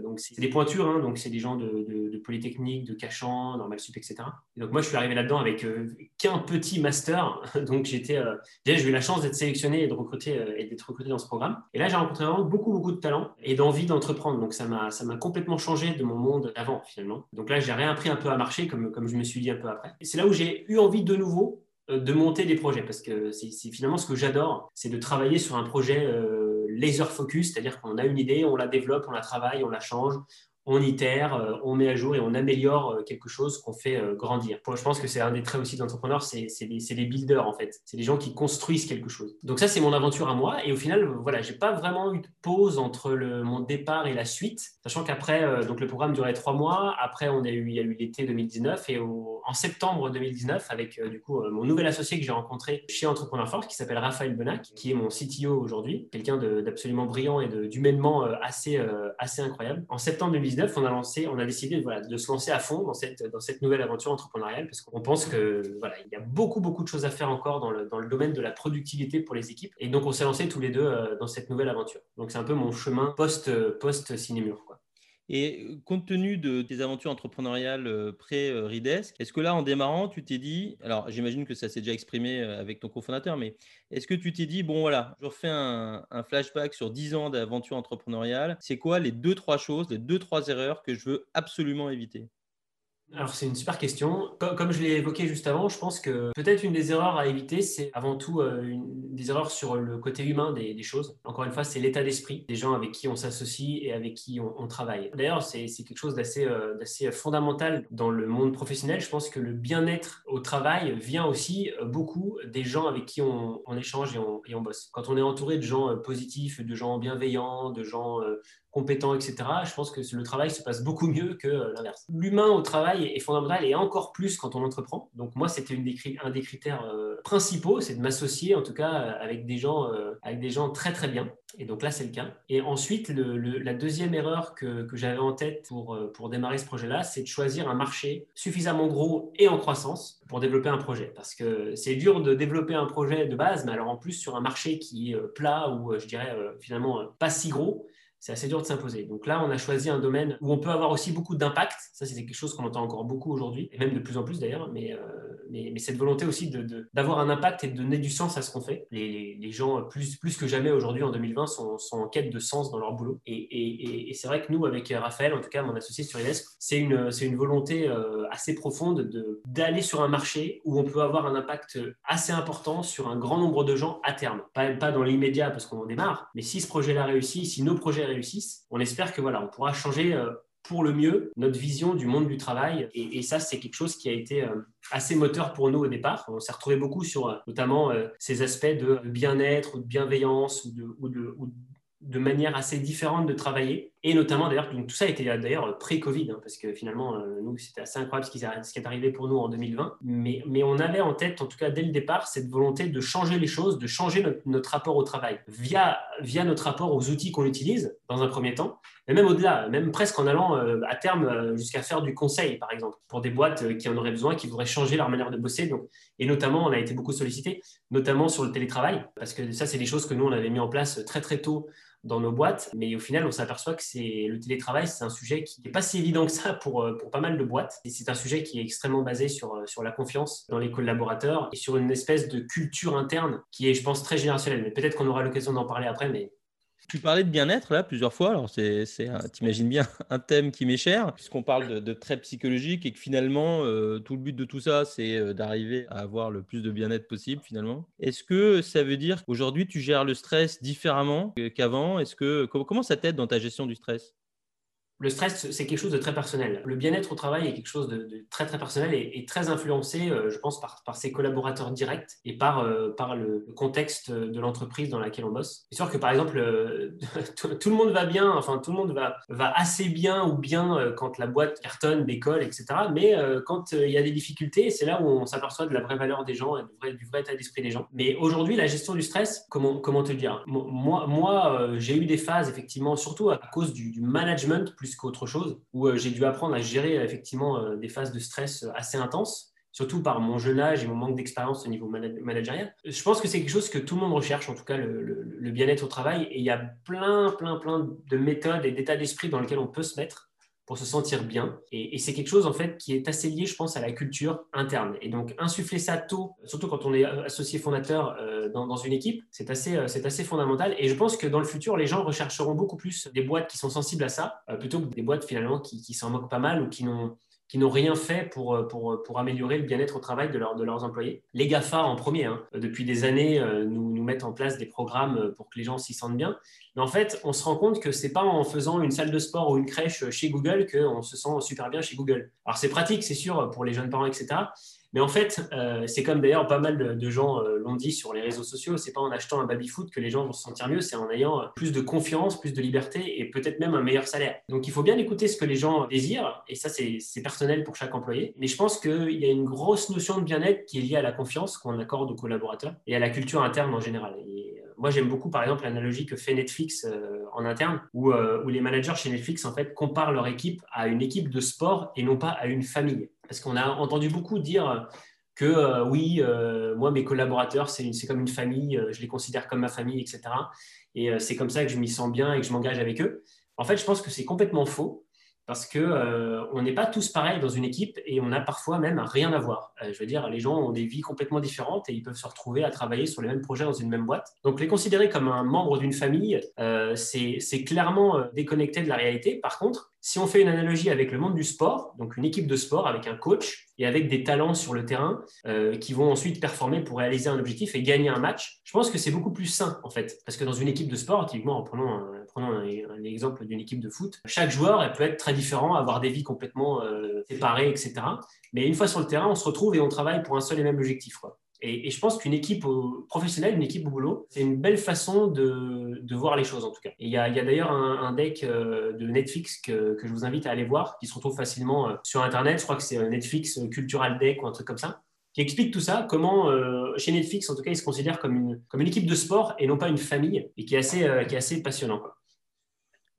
donc c'est des pointures, hein, donc c'est des gens de, Polytechnique, de Cachan, Normal Sup, etc. Et donc moi je suis arrivé là-dedans avec euh, qu'un petit master, donc euh, j'ai eu la chance d'être sélectionné et de recruter euh, et d'être recruté dans ce programme. Et là j'ai rencontré vraiment beaucoup beaucoup de talent et d'envie d'entreprendre, donc ça m'a ça m'a complètement changé de mon monde d'avant finalement. Donc là j'ai réappris un peu à marcher comme comme je me suis dit un peu après. Et c'est là où j'ai eu envie de nouveau de monter des projets parce que c'est finalement ce que j'adore, c'est de travailler sur un projet laser focus, c'est-à-dire qu'on a une idée, on la développe, on la travaille, on la change, on itère, euh, on met à jour et on améliore euh, quelque chose qu'on fait euh, grandir. Je pense que c'est un des traits aussi d'entrepreneurs, c'est les builders en fait. C'est les gens qui construisent quelque chose. Donc ça, c'est mon aventure à moi. Et au final, voilà, j'ai pas vraiment eu de pause entre le, mon départ et la suite, sachant qu'après, donc le programme durait trois mois. Après, on a eu, il y a eu l'été 2019 et en septembre 2019, avec du coup mon nouvel associé que j'ai rencontré chez Entrepreneur Force, qui s'appelle Raphaël Benac, qui est mon CTO aujourd'hui, quelqu'un d'absolument brillant et d'humainement assez, assez incroyable. En septembre 2019, on a décidé de se lancer à fond dans cette, nouvelle aventure entrepreneuriale parce qu'on pense que voilà, il y a beaucoup de choses à faire encore dans le, domaine de la productivité pour les équipes. Et donc on s'est lancé tous les deux euh, dans cette nouvelle aventure. Donc c'est un peu mon chemin post post Cinémur quoi. Et compte tenu de tes aventures entrepreneuriales pré-Ridesk, est-ce que là, en démarrant, tu t'es dit, alors j'imagine que ça s'est déjà exprimé avec ton cofondateur, mais est-ce que tu t'es dit, bon voilà, je refais un, flashback sur 10 ans d'aventure entrepreneuriale, c'est quoi les deux, trois choses, les deux, trois erreurs que je veux absolument éviter? Alors c'est une super question. Comme, je l'ai évoqué juste avant, je pense que peut-être une des erreurs à éviter, c'est avant tout euh, des erreurs sur le côté humain des, choses. Encore une fois, c'est l'état d'esprit des gens avec qui on s'associe et avec qui on, travaille. D'ailleurs, c'est quelque chose euh, d'assez fondamental dans le monde professionnel. Je pense que le bien-être au travail vient aussi euh, beaucoup des gens avec qui on, échange et on, bosse. Quand on est entouré de gens positifs, de gens bienveillants, de gens compétents, etc., je pense que le travail se passe beaucoup mieux que euh, l'inverse. L'humain au travail est fondamental et encore plus quand on entreprend. Donc moi, c'était un des critères euh, principaux, c'est de m'associer en tout cas euh, avec des gens, avec des gens très très bien. Et donc là, c'est le cas. Et ensuite, la deuxième erreur que, que j'avais en tête pour, pour démarrer ce projet-là, c'est de choisir un marché suffisamment gros et en croissance pour développer un projet. Parce que c'est dur de développer un projet de base, mais alors en plus sur un marché qui est plat ou je dirais finalement pas si gros, c'est assez dur de s'imposer. Donc là, on a choisi un domaine où on peut avoir aussi beaucoup d'impact. Ça, c'est quelque chose qu'on entend encore beaucoup aujourd'hui, et même de plus en plus d'ailleurs. Mais, euh, cette volonté aussi d'avoir un impact et de donner du sens à ce qu'on fait. Les, gens, plus, que jamais aujourd'hui, en 2020, sont, en quête de sens dans leur boulot. Et, c'est vrai que nous, avec Raphaël, en tout cas mon associé sur IDESC, c'est une, une volonté euh, assez profonde d'aller sur un marché où on peut avoir un impact assez important sur un grand nombre de gens à terme. Pas, pas dans l'immédiat parce qu'on en démarre, mais si ce projet-là réussit, si nos projets réussissent, on espère que voilà, on pourra changer euh, pour le mieux notre vision du monde du travail. Et, ça, c'est quelque chose qui a été euh, assez moteur pour nous au départ. On s'est retrouvé beaucoup sur euh, notamment ces aspects de bien-être ou de bienveillance ou de, ou de, ou de manière assez différente de travailler Et notamment, d'ailleurs, tout ça était d'ailleurs pré-Covid, hein, parce que finalement, nous, c'était assez incroyable ce qui, est arrivé pour nous en 2020. Mais, mais on avait en tête, en tout cas dès le départ, cette volonté de changer les choses, de changer notre, notre rapport au travail via, via notre rapport aux outils qu'on utilise dans un premier temps, mais même au-delà, même presque en allant à terme jusqu'à faire du conseil, par exemple, pour des boîtes qui en auraient besoin, qui voudraient changer leur manière de bosser. Donc, et notamment, on a été beaucoup sollicité, notamment sur le télétravail, parce que ça, c'est des choses que nous, on avait mis en place très, très tôt dans nos boîtes. Mais au final, on s'aperçoit que c'est le télétravail, c'est un sujet qui n'est pas si évident que ça pour, euh, pour pas mal de boîtes. Et c'est un sujet qui est extrêmement basé sur, euh, sur la confiance dans les collaborateurs et sur une espèce de culture interne qui est, je pense, très générationnelle. Mais peut-être qu'on aura l'occasion d'en parler après, mais tu parlais de bien-être là plusieurs fois. Alors, c'est, t'imagines bien un thème qui m'est cher, puisqu'on parle de, de traits psychologiques et que finalement, euh, tout le but de tout ça, c'est euh, d'arriver à avoir le plus de bien-être possible finalement. Est-ce que ça veut dire qu'aujourd'hui, tu gères le stress différemment qu'avant? Est-ce que comment ça t'aide dans ta gestion du stress? Le stress, c'est quelque chose de très personnel. Le bien-être au travail est quelque chose de, très très personnel et, très influencé, euh, je pense, par, ses collaborateurs directs et par, euh, le, contexte de l'entreprise dans laquelle on bosse. C'est sûr que par exemple, euh, tout, le monde va bien, enfin tout le monde va, assez bien ou bien quand la boîte cartonne, décolle, etc. Mais quand il y a des difficultés, c'est là où on s'aperçoit de la vraie valeur des gens et du vrai, du vrai état d'esprit des gens. Mais aujourd'hui, la gestion du stress, comment, comment te dire? Moi, moi j'ai eu des phases, effectivement, surtout à cause du, du management plus qu'autre chose, où euh, j'ai dû apprendre à gérer euh, effectivement euh, des phases de stress assez intenses surtout par mon jeune âge et mon manque d'expérience au niveau managérial. Je pense que c'est quelque chose que tout le monde recherche, en tout cas le, bien-être au travail. Et il y a plein, plein, plein de méthodes et d'états d'esprit dans lesquels on peut se mettre pour se sentir bien. Et, c'est quelque chose, en fait, qui est assez lié, je pense, à la culture interne. Et donc, insuffler ça tôt, surtout quand on est associé fondateur euh, dans, une équipe, c'est assez, euh, assez fondamental. Et je pense que dans le futur, les gens rechercheront beaucoup plus des boîtes qui sont sensibles à ça, euh, plutôt que des boîtes, finalement, qui, qui s'en moquent pas mal ou qui n'ont qui n'ont rien fait pour, euh, pour, euh, pour améliorer le bien-être au travail de, de leurs employés. Les GAFA en premier, hein, depuis des années, euh, nous, nous mettent en place des programmes pour que les gens s'y sentent bien. Mais en fait, on se rend compte que c'est pas en faisant une salle de sport ou une crèche chez Google qu'on se sent super bien chez Google. Alors c'est pratique, c'est sûr, pour les jeunes parents, etc. Mais en fait, euh, c'est comme d'ailleurs pas mal de, gens euh, l'ont dit sur les réseaux sociaux, c'est pas en achetant un baby-foot que les gens vont se sentir mieux, c'est en ayant euh, plus de confiance, plus de liberté et peut-être même un meilleur salaire. Donc il faut bien écouter ce que les gens désirent, et ça c'est personnel pour chaque employé. Mais je pense qu'il y a une grosse notion de bien-être qui est liée à la confiance qu'on accorde aux collaborateurs et à la culture interne en général. Moi, j'aime beaucoup, par exemple, l'analogie que fait Netflix en interne, où, où les managers chez Netflix, en fait, comparent leur équipe à une équipe de sport et non pas à une famille. Parce qu'on a entendu beaucoup dire que euh, oui, euh, moi, mes collaborateurs, c'est comme une famille, euh, je les considère comme ma famille, etc. Et c'est comme ça que je m'y sens bien et que je m'engage avec eux. En fait, je pense que c'est complètement faux parce que euh, on n'est pas tous pareils dans une équipe et on a parfois même rien à voir. Euh, je veux dire, les gens ont des vies complètement différentes et ils peuvent se retrouver à travailler sur les mêmes projets dans une même boîte. Donc les considérer comme un membre d'une famille, euh, c'est clairement déconnecté de la réalité. Par contre, si on fait une analogie avec le monde du sport, donc une équipe de sport avec un coach et avec des talents sur le terrain qui vont ensuite performer pour réaliser un objectif et gagner un match, je pense que c'est beaucoup plus sain en fait. Parce que dans une équipe de sport, typiquement, un, prenons un, exemple d'une équipe de foot, chaque joueur peut être très différent, avoir des vies complètement euh, séparées, etc. Mais une fois sur le terrain, on se retrouve et on travaille pour un seul et même objectif. Et, je pense qu'une équipe professionnelle, une équipe au boulot, c'est une belle façon de, voir les choses en tout cas. il y a, d'ailleurs un, deck euh, de Netflix que, je vous invite à aller voir, qui se retrouve facilement euh, sur Internet. Je crois que c'est Netflix Cultural Deck ou un truc comme ça qui explique tout ça, comment chez Netflix, en tout cas, ils se considèrent comme une, comme une équipe de sport et non pas une famille, et qui est assez, qui est assez passionnant. Quoi.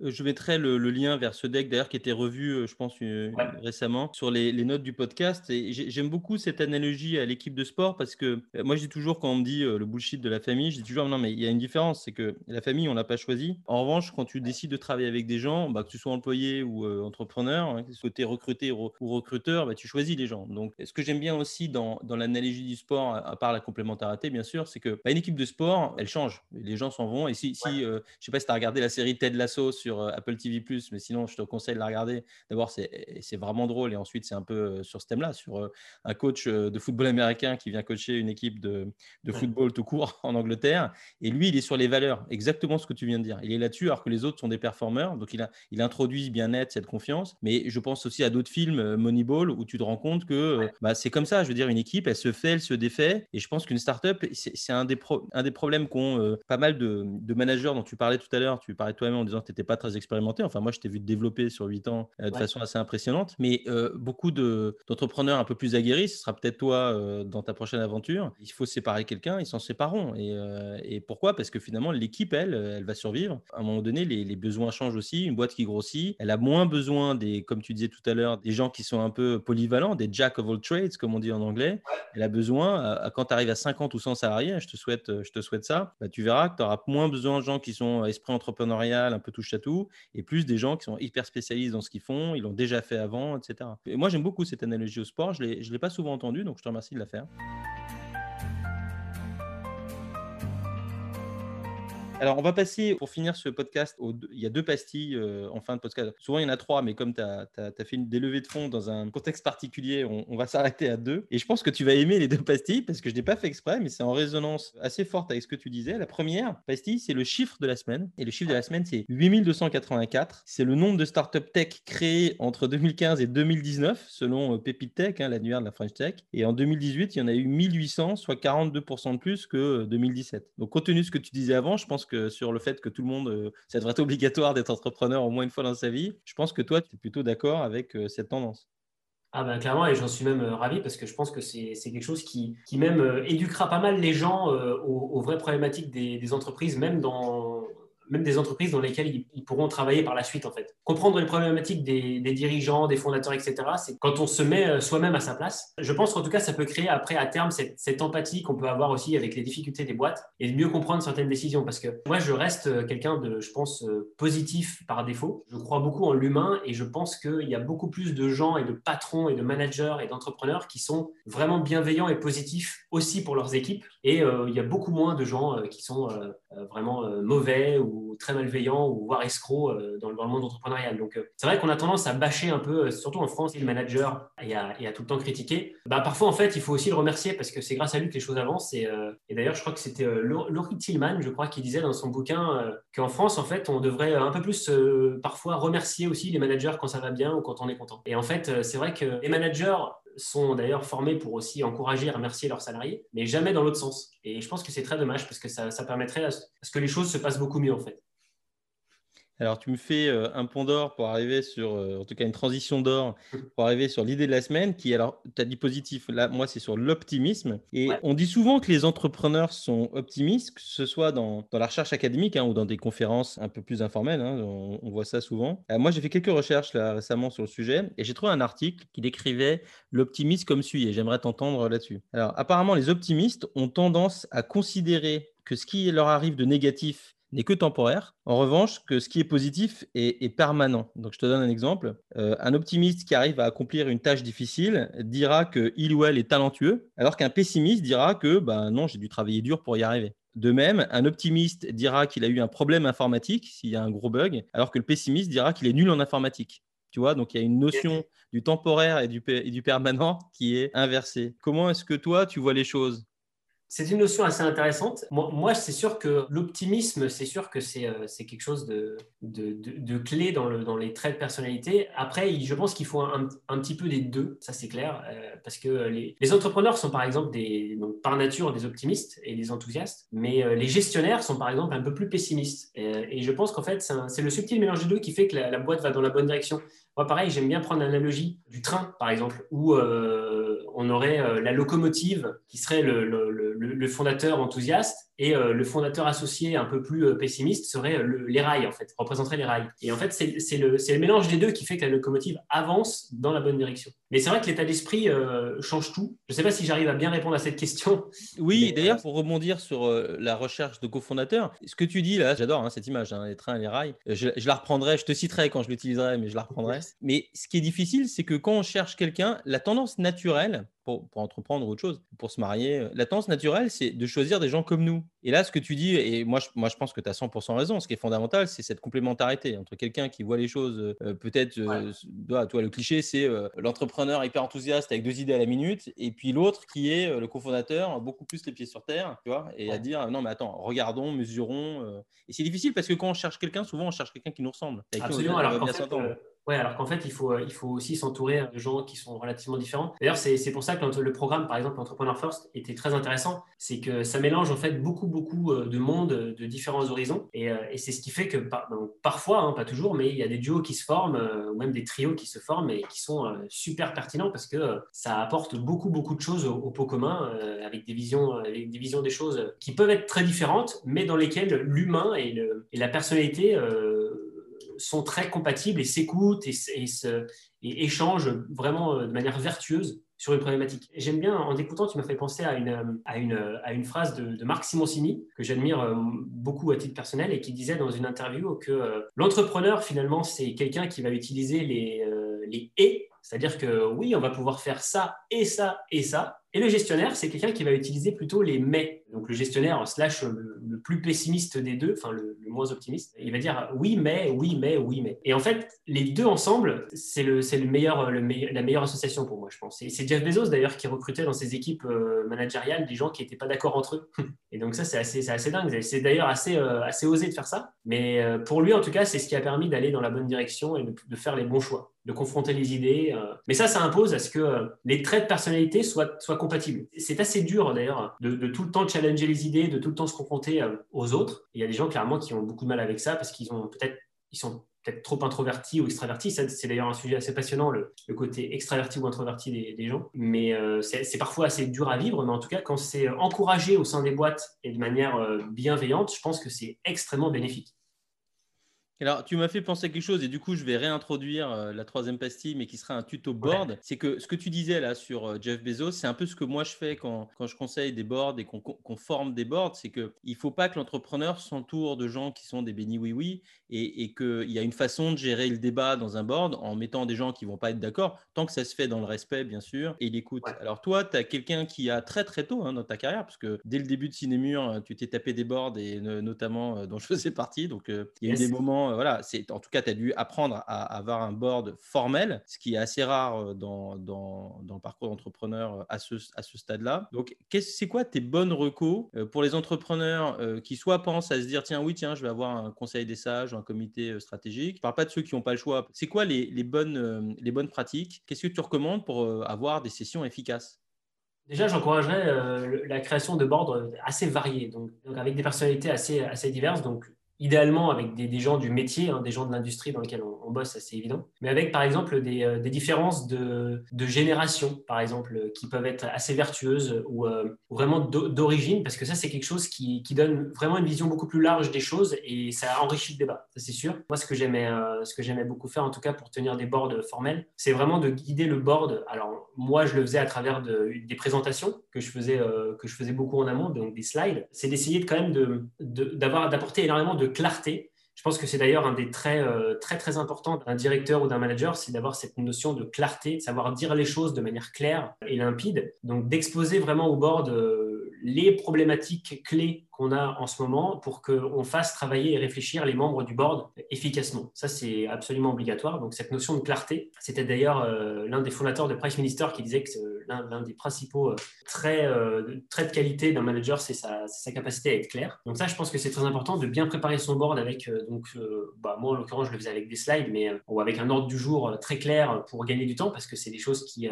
Euh, je mettrai le, lien vers ce deck d'ailleurs qui été revu, euh, je pense, euh, récemment sur les, notes du podcast. Et j'aime beaucoup cette analogie à l'équipe de sport parce que moi, je dis toujours quand on me dit le bullshit de la famille, je dis toujours non, mais il y a une différence, c'est que la famille, on l'a pas choisi. En revanche, quand tu décides de travailler avec des gens, bah, que tu sois employé ou entrepreneur, hein, que tu es recruté ou recruteur, bah, tu choisis les gens. Donc, ce que j'aime bien aussi dans, dans l'analogie du sport, à, part la complémentarité, bien sûr, c'est que bah, une équipe de sport, elle change. Les gens s'en vont. Et si, si je sais pas si tu as regardé la série Ted Lasso sur sur euh, Apple TV+, mais sinon, je te conseille de la regarder. D'abord, c'est vraiment drôle, et ensuite, c'est un peu euh, sur ce thème-là, sur euh, un coach de football américain qui vient coacher une équipe de, de football tout court en Angleterre. Et lui, il est sur les valeurs, exactement ce que tu viens de dire. Il est là-dessus, alors que les autres sont des performeurs. Donc, il, a, il introduit bien-être, cette confiance. Mais je pense aussi à d'autres films, Moneyball, où tu te rends compte que bah, c'est comme ça. Je veux dire, une équipe, elle se fait, elle se défait. Et je pense qu'une startup, c'est un, des un des problèmes qu'ont pas mal de, de managers dont tu parlais tout à l'heure. Tu parlais toi-même en disant que tu n'étais pas très expérimenté. Enfin, moi, je t'ai vu te développer sur 8 ans de façon assez impressionnante. Mais beaucoup d'entrepreneurs un peu plus aguerris, ce sera peut-être toi dans ta prochaine aventure. Il faut séparer quelqu'un, ils s'en sépareront. Et, et pourquoi? Parce que finalement, l'équipe, elle, elle va survivre. À un moment donné, les, les, besoins changent aussi. Une boîte qui grossit, elle a moins besoin des, comme tu disais tout à l'heure, des gens qui sont un peu polyvalents, des jack of all trades, comme on dit en anglais. Elle a besoin, quand tu arrives à 50 ou 100 salariés, je te souhaite, je te souhaite ça, bah, tu verras que tu auras moins besoin de gens qui sont esprit entrepreneurial, un peu touche à tout, et plus des gens qui sont hyper spécialistes dans ce qu'ils font, ils l'ont déjà fait avant, etc. Et moi, j'aime beaucoup cette analogie au sport. Je ne l'ai pas souvent entendue, donc je te remercie de la faire. Alors, on va passer, pour finir ce podcast, il y a deux pastilles euh, en fin de podcast. Souvent, il y en a trois, mais comme tu as, fait une, des levées de fonds dans un contexte particulier, on, va s'arrêter à deux. Et je pense que tu vas aimer les deux pastilles parce que je n'ai pas fait exprès, mais c'est en résonance assez forte avec ce que tu disais. La première pastille, c'est le chiffre de la semaine. Et le chiffre de la semaine, c'est 8284. C'est le nombre de startups tech créées entre 2015 et 2019, selon euh, Pépite Tech, hein, l'annuaire de la French Tech. Et en 2018, il y en a eu 1800, soit 42% de plus que 2017. Euh, Donc, compte tenu de ce que tu disais avant, je pense sur le fait que tout le monde, euh, ça devrait être obligatoire d'être entrepreneur au moins une fois dans sa vie. Je pense que toi, tu es plutôt d'accord avec euh, cette tendance. Ah ben clairement, et j'en suis même euh, ravi parce que je pense que c'est quelque chose qui, qui même éduquera pas mal les gens aux, vraies problématiques des, entreprises, même dans, même des entreprises dans lesquelles ils, pourront travailler par la suite, en fait. Comprendre les problématiques des, dirigeants, des fondateurs, etc., c'est quand on se met euh, soi-même à sa place. Je pense qu'en tout cas, ça peut créer après, à terme, cette, empathie qu'on peut avoir aussi avec les difficultés des boîtes et de mieux comprendre certaines décisions. Parce que moi, je reste euh, quelqu'un de, je pense, euh, positif par défaut. Je crois beaucoup en l'humain et je pense qu'il y a beaucoup plus de gens et de patrons et de managers et d'entrepreneurs qui sont vraiment bienveillants et positifs aussi pour leurs équipes. Et il y a beaucoup moins de gens qui sont vraiment mauvais ou très malveillants ou voire escrocs euh, dans, le monde entrepreneurial. Donc, euh, c'est vrai qu'on a tendance à bâcher un peu, euh, surtout en France, le manager et à, tout le temps critiquer. Bah, parfois, en fait, il faut aussi le remercier parce que c'est grâce à lui que les choses avancent. Et, d'ailleurs, je crois que c'était Laurie Tillman, je crois, qui disait dans son bouquin qu'en France, en fait, on devrait un peu plus parfois remercier aussi les managers quand ça va bien ou quand on est content. Et en fait, c'est vrai que les managers sont d'ailleurs formés pour aussi encourager et remercier leurs salariés, mais jamais dans l'autre sens. Et je pense que c'est très dommage parce que ça, ça permettrait à ce que les choses se passent beaucoup mieux en fait. Alors, tu me fais euh, un pont d'or pour arriver sur, euh, en tout cas, une transition d'or pour arriver sur l'idée de la semaine qui, alors, tu as dit positif. Là, moi, c'est sur l'optimisme. Et on dit souvent que les entrepreneurs sont optimistes, que ce soit dans, dans la recherche académique hein, ou dans des conférences un peu plus informelles. Hein, on, voit ça souvent. Euh, moi, j'ai fait quelques recherches là, récemment sur le sujet et j'ai trouvé un article qui décrivait l'optimisme comme suit. Et j'aimerais t'entendre là-dessus. Alors, apparemment, les optimistes ont tendance à considérer que ce qui leur arrive de négatif n'est que temporaire. En revanche, que ce qui est positif est, permanent. Donc, je te donne un exemple. Euh, un optimiste qui arrive à accomplir une tâche difficile dira qu'il ou elle est talentueux, alors qu'un pessimiste dira que ben non, j'ai dû travailler dur pour y arriver. De même, un optimiste dira qu'il a eu un problème informatique s'il y a un gros bug, alors que le pessimiste dira qu'il est nul en informatique. Tu vois, donc il y a une notion du temporaire et du, et du permanent qui est inversée. Comment est-ce que toi, tu vois les choses? C'est une notion assez intéressante. Moi, c'est sûr que l'optimisme, c'est sûr que c'est euh, quelque chose de, clé dans, le, dans, les traits de personnalité. Après, je pense qu'il faut un, petit peu des deux, ça c'est clair, euh, parce que les, entrepreneurs sont par exemple par nature des optimistes et des enthousiastes, mais euh, les gestionnaires sont par exemple un peu plus pessimistes. Et, je pense qu'en fait, c'est le subtil mélange des deux qui fait que la, boîte va dans la bonne direction. Moi, pareil, j'aime bien prendre l'analogie du train, par exemple, où on aurait la locomotive qui serait le le, fondateur enthousiaste et euh, le fondateur associé un peu plus euh, pessimiste serait les rails, en fait, représenterait les rails. Et en fait, c'est le, le, mélange des deux qui fait que la locomotive avance dans la bonne direction. Mais c'est vrai que l'état d'esprit euh, change tout. Je ne sais pas si j'arrive à bien répondre à cette question. Oui, d'ailleurs, pour rebondir sur la recherche de cofondateurs, ce que tu dis là, j'adore hein, cette image, hein, les trains et les rails. Je, je, la reprendrai, je te citerai quand je l'utiliserai, mais je la reprendrai. Mais ce qui est difficile, c'est que quand on cherche quelqu'un, la tendance naturelle, pour, pour, entreprendre autre chose, pour se marier. La tendance naturelle, c'est de choisir des gens comme nous. Et là, ce que tu dis, et moi, je, moi, je pense que tu as 100% raison, ce qui est fondamental, c'est cette complémentarité entre quelqu'un qui voit les choses, euh, peut-être, euh, toi, le cliché, c'est euh, l'entrepreneur hyper enthousiaste avec deux idées à la minute, et puis l'autre qui est le cofondateur, beaucoup plus les pieds sur terre, tu vois, et à dire, non, mais attends, regardons, mesurons. et c'est difficile parce que quand on cherche quelqu'un, souvent, on cherche quelqu'un qui nous ressemble. Absolument. Alors, Ouais, alors qu'en fait, il faut, il faut aussi s'entourer de gens qui sont relativement différents. D'ailleurs, c'est pour ça que le programme, par exemple, Entrepreneur First, était très intéressant. C'est que ça mélange en fait beaucoup, beaucoup de monde de différents horizons. Et, et c'est ce qui fait que parfois, hein, pas toujours, mais il y a des duos qui se forment, ou même des trios qui se forment et qui sont super pertinents parce que ça apporte beaucoup, beaucoup de choses au, pot commun, avec, des visions, avec des visions des choses qui peuvent être très différentes, mais dans lesquelles l'humain et, et, la personnalité sont très compatibles et s'écoutent et, et, échangent vraiment euh, de manière vertueuse sur une problématique. J'aime bien, en t'écoutant, tu m'as fait penser à une, à une, à une phrase de, Marc Simoncini, que j'admire euh, beaucoup à titre personnel, et qui disait dans une interview que euh, l'entrepreneur, finalement, c'est quelqu'un qui va utiliser les, les et, c'est-à-dire que oui, on va pouvoir faire ça et ça et ça, et le gestionnaire, c'est quelqu'un qui va utiliser plutôt les mais. Donc le gestionnaire slash le, plus pessimiste des deux, enfin le, moins optimiste, il va dire oui mais, oui mais, oui mais. Et en fait, les deux ensemble, c'est le, le meilleur, le la meilleure association pour moi, je pense. Et c'est Jeff Bezos d'ailleurs qui recrutait dans ses équipes euh, managériales des gens qui n'étaient pas d'accord entre eux. Et donc ça, c'est assez, assez dingue. C'est d'ailleurs assez, euh, assez osé de faire ça. Mais euh, pour lui, en tout cas, c'est ce qui a permis d'aller dans la bonne direction et de, de faire les bons choix de confronter les idées. Mais ça, ça impose à ce que les traits de personnalité soient, soient compatibles. C'est assez dur d'ailleurs de, tout le temps challenger les idées, de tout le temps se confronter euh, aux autres. il y a des gens clairement qui ont beaucoup de mal avec ça parce qu'ils ont peut-être ils sont peut-être trop introvertis ou extravertis. C'est d'ailleurs un sujet assez passionnant, le, côté extraverti ou introverti des, gens. Mais euh, c'est parfois assez dur à vivre. Mais en tout cas, quand c'est encouragé au sein des boîtes et de manière euh, bienveillante, je pense que c'est extrêmement bénéfique. Alors, tu m'as fait penser à quelque chose et du coup, je vais réintroduire euh, la troisième pastille, mais qui sera un tuto board. C'est que ce que tu disais là sur euh, Jeff Bezos, c'est un peu ce que moi je fais quand, quand je conseille des boards et qu'on forme des boards. C'est qu'il ne faut pas que l'entrepreneur s'entoure de gens qui sont des bénis oui-oui et, et qu'il y a une façon de gérer le débat dans un board en mettant des gens qui ne vont pas être d'accord, tant que ça se fait dans le respect, bien sûr, et l'écoute. Alors, toi, tu as quelqu'un qui a très très tôt hein, dans ta carrière, parce que dès le début de Cinémur, tu t'es tapé des boards et notamment euh, dont je faisais partie. Donc, il y a eu des moments euh, voilà, c'est en tout cas, tu as dû apprendre à, avoir un board formel, ce qui est assez rare euh, dans, dans, dans le parcours d'entrepreneur euh, à ce, à ce stade-là. Donc, c'est quoi tes bonnes recos pour les entrepreneurs qui soit pensent à se dire tiens, oui, tiens, je vais avoir un conseil des sages, un comité stratégique. Je parle pas de ceux qui n'ont pas le choix. C'est quoi les, les, bonnes, les bonnes pratiques? Qu'est-ce que tu recommandes pour avoir des sessions efficaces? Déjà, j'encouragerais la création de boards assez variés, donc, donc, avec des personnalités assez, assez diverses. Donc, idéalement avec des, gens du métier, hein, des gens de l'industrie dans lequel on, bosse, c'est évident, mais avec par exemple des, euh, différences de, génération, par exemple, qui peuvent être assez vertueuses ou, euh, vraiment d'origine, parce que ça, c'est quelque chose qui, donne vraiment une vision beaucoup plus large des choses et ça enrichit le débat, ça c'est sûr. Moi, ce que j'aimais euh, ce que j'aimais beaucoup faire, en tout cas pour tenir des boards formels, c'est vraiment de guider le board. Alors, moi, je le faisais à travers des présentations que je faisais, que je faisais beaucoup en amont, donc des slides. C'est d'essayer de, quand même d'avoir d'apporter énormément de clarté. Je pense que c'est d'ailleurs un des traits euh, très très importants d'un directeur ou d'un manager, c'est d'avoir cette notion de clarté, savoir dire les choses de manière claire et limpide. Donc d'exposer vraiment au board euh, les problématiques clés qu'on a en ce moment pour qu'on fasse travailler et réfléchir les membres du board efficacement. Ça, c'est absolument obligatoire. Donc, cette notion de clarté, c'était d'ailleurs euh, l'un des fondateurs de Price Minister qui disait que l'un des principaux euh, traits, euh, de qualité d'un manager, c'est sa, capacité à être clair. Donc, ça, je pense que c'est très important de bien préparer son board avec, donc, bah, moi, en l'occurrence, je le faisais avec des slides, mais ou avec un ordre du jour très clair pour gagner du temps parce que c'est des choses qui,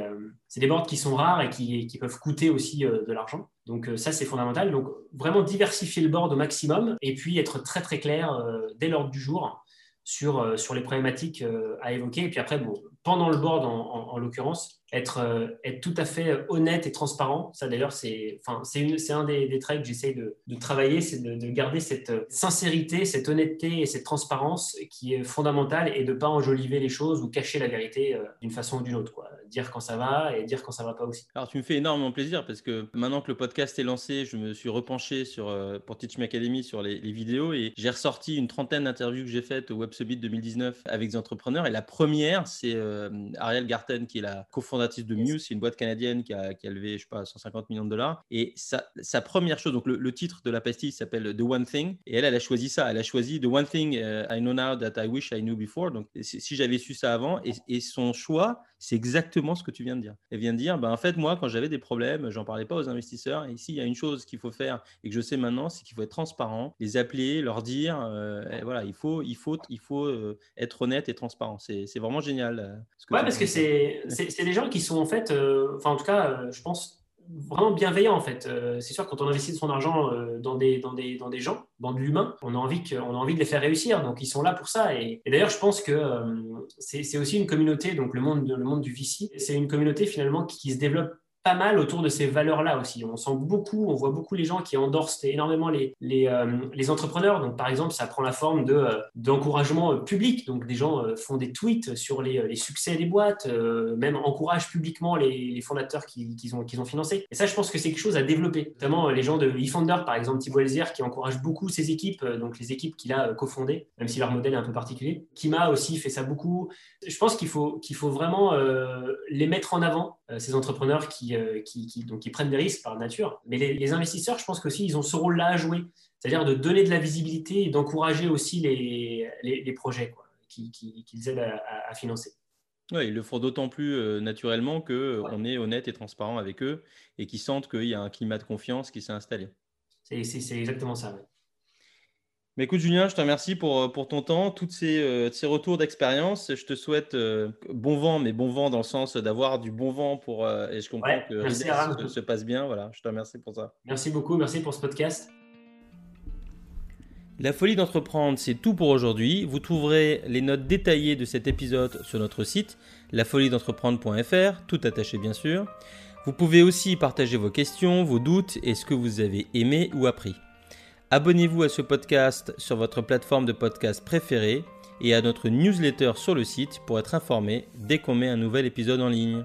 c'est des boards qui sont rares et qui peuvent coûter aussi de l'argent. Donc, ça, c'est fondamental. Donc, vraiment diversifier le board au maximum et puis être très très clair euh, dès l'ordre du jour sur, euh, les problématiques euh, à évoquer. Et puis après, pendant le board en, l'occurrence, être, euh, être tout à fait honnête et transparent. Ça d'ailleurs, c'est un des, traits que j'essaye de, travailler, c'est de, de, garder cette sincérité, cette honnêteté et cette transparence qui est fondamentale et de ne pas enjoliver les choses ou cacher la vérité d'une façon ou d'une autre. Quoi. Dire quand ça va et dire quand ça va pas aussi. Alors tu me fais énormément plaisir parce que maintenant que le podcast est lancé, je me suis repenché sur, pour Teach Me Academy sur les, les vidéos et j'ai ressorti une trentaine d'interviews que j'ai faites au Web Summit 2019 avec des entrepreneurs. Et la première, c'est Ariel Garten, qui est la cofondatrice de Muse, c'est une boîte canadienne qui a, qui a, levé, je sais pas, 150 millions de dollars. Et sa, sa première chose, donc le, titre de la pastille s'appelle The One Thing. Et elle, elle a choisi ça. Elle a choisi The One Thing I know now that I wish I knew before. Donc, si j'avais su ça avant, et, et son choix, c'est exactement ce que tu viens de dire. Elle vient de dire, ben, en fait, moi, quand j'avais des problèmes, j'en parlais pas aux investisseurs. Et ici, il y a une chose qu'il faut faire et que je sais maintenant, c'est qu'il faut être transparent, les appeler, leur dire, euh, voilà, il faut, il faut, il faut euh, être honnête et transparent. C'est vraiment génial. Euh, ce ouais, parce que c'est des gens qui sont en fait, enfin, en tout cas, je pense vraiment bienveillant en fait. Euh, c'est sûr quand on investit son argent euh, dans, des, dans, des, dans des gens, dans de l'humain, on a envie a envie de les faire réussir. Donc ils sont là pour ça. Et, d'ailleurs, je pense que euh, c'est aussi une communauté, donc le monde, le monde du VC, c'est une communauté finalement qui se développe pas mal autour de ces valeurs-là aussi. On sent beaucoup, on voit beaucoup les gens qui endorsent énormément les, les, euh, les entrepreneurs. Donc, par exemple, ça prend la forme euh, d'encouragement euh, public. Donc, des gens font des tweets sur les, succès des boîtes, même encouragent publiquement les, les fondateurs qu'ils, ont, qu'ils ont financés. Et ça, je pense que c'est quelque chose à développer. Notamment les gens de eFounder, par exemple, Thibault Elzière, qui encourage beaucoup ses équipes, donc les équipes qu'il a cofondées, même si leur modèle est un peu particulier. Kima aussi fait ça beaucoup. Je pense qu'il faut, qu'il faut vraiment les mettre en avant, ces entrepreneurs qui euh, qui, donc, qui prennent des risques par nature. Mais les, investisseurs, je pense qu'aussi, ils ont ce rôle-là à jouer, c'est-à-dire de donner de la visibilité et d'encourager aussi les, les, projets qu'ils aident à, financer. Oui, ils le font d'autant plus euh, naturellement qu'on euh, est honnête et transparent avec eux et qu'ils sentent qu'il y a un climat de confiance qui s'est installé. C'est exactement ça. Mais écoute, Julien, je te remercie pour, euh, pour ton temps, tous ces, euh, ces retours d'expérience. Je te souhaite euh, bon vent, mais bon vent dans le sens d'avoir du bon vent pour. et je comprends que merci, se, se, passe bien. Voilà, je te remercie pour ça. Merci beaucoup, merci pour ce podcast. La folie d'entreprendre, c'est tout pour aujourd'hui. Vous trouverez les notes détaillées de cet épisode sur notre site, lafoliedentreprendre.fr, tout attaché bien sûr. Vous pouvez aussi partager vos questions, vos doutes et ce que vous avez aimé ou appris. Abonnez-vous à ce podcast sur votre plateforme de podcast préférée et à notre newsletter sur le site pour être informé dès qu'on met un nouvel épisode en ligne.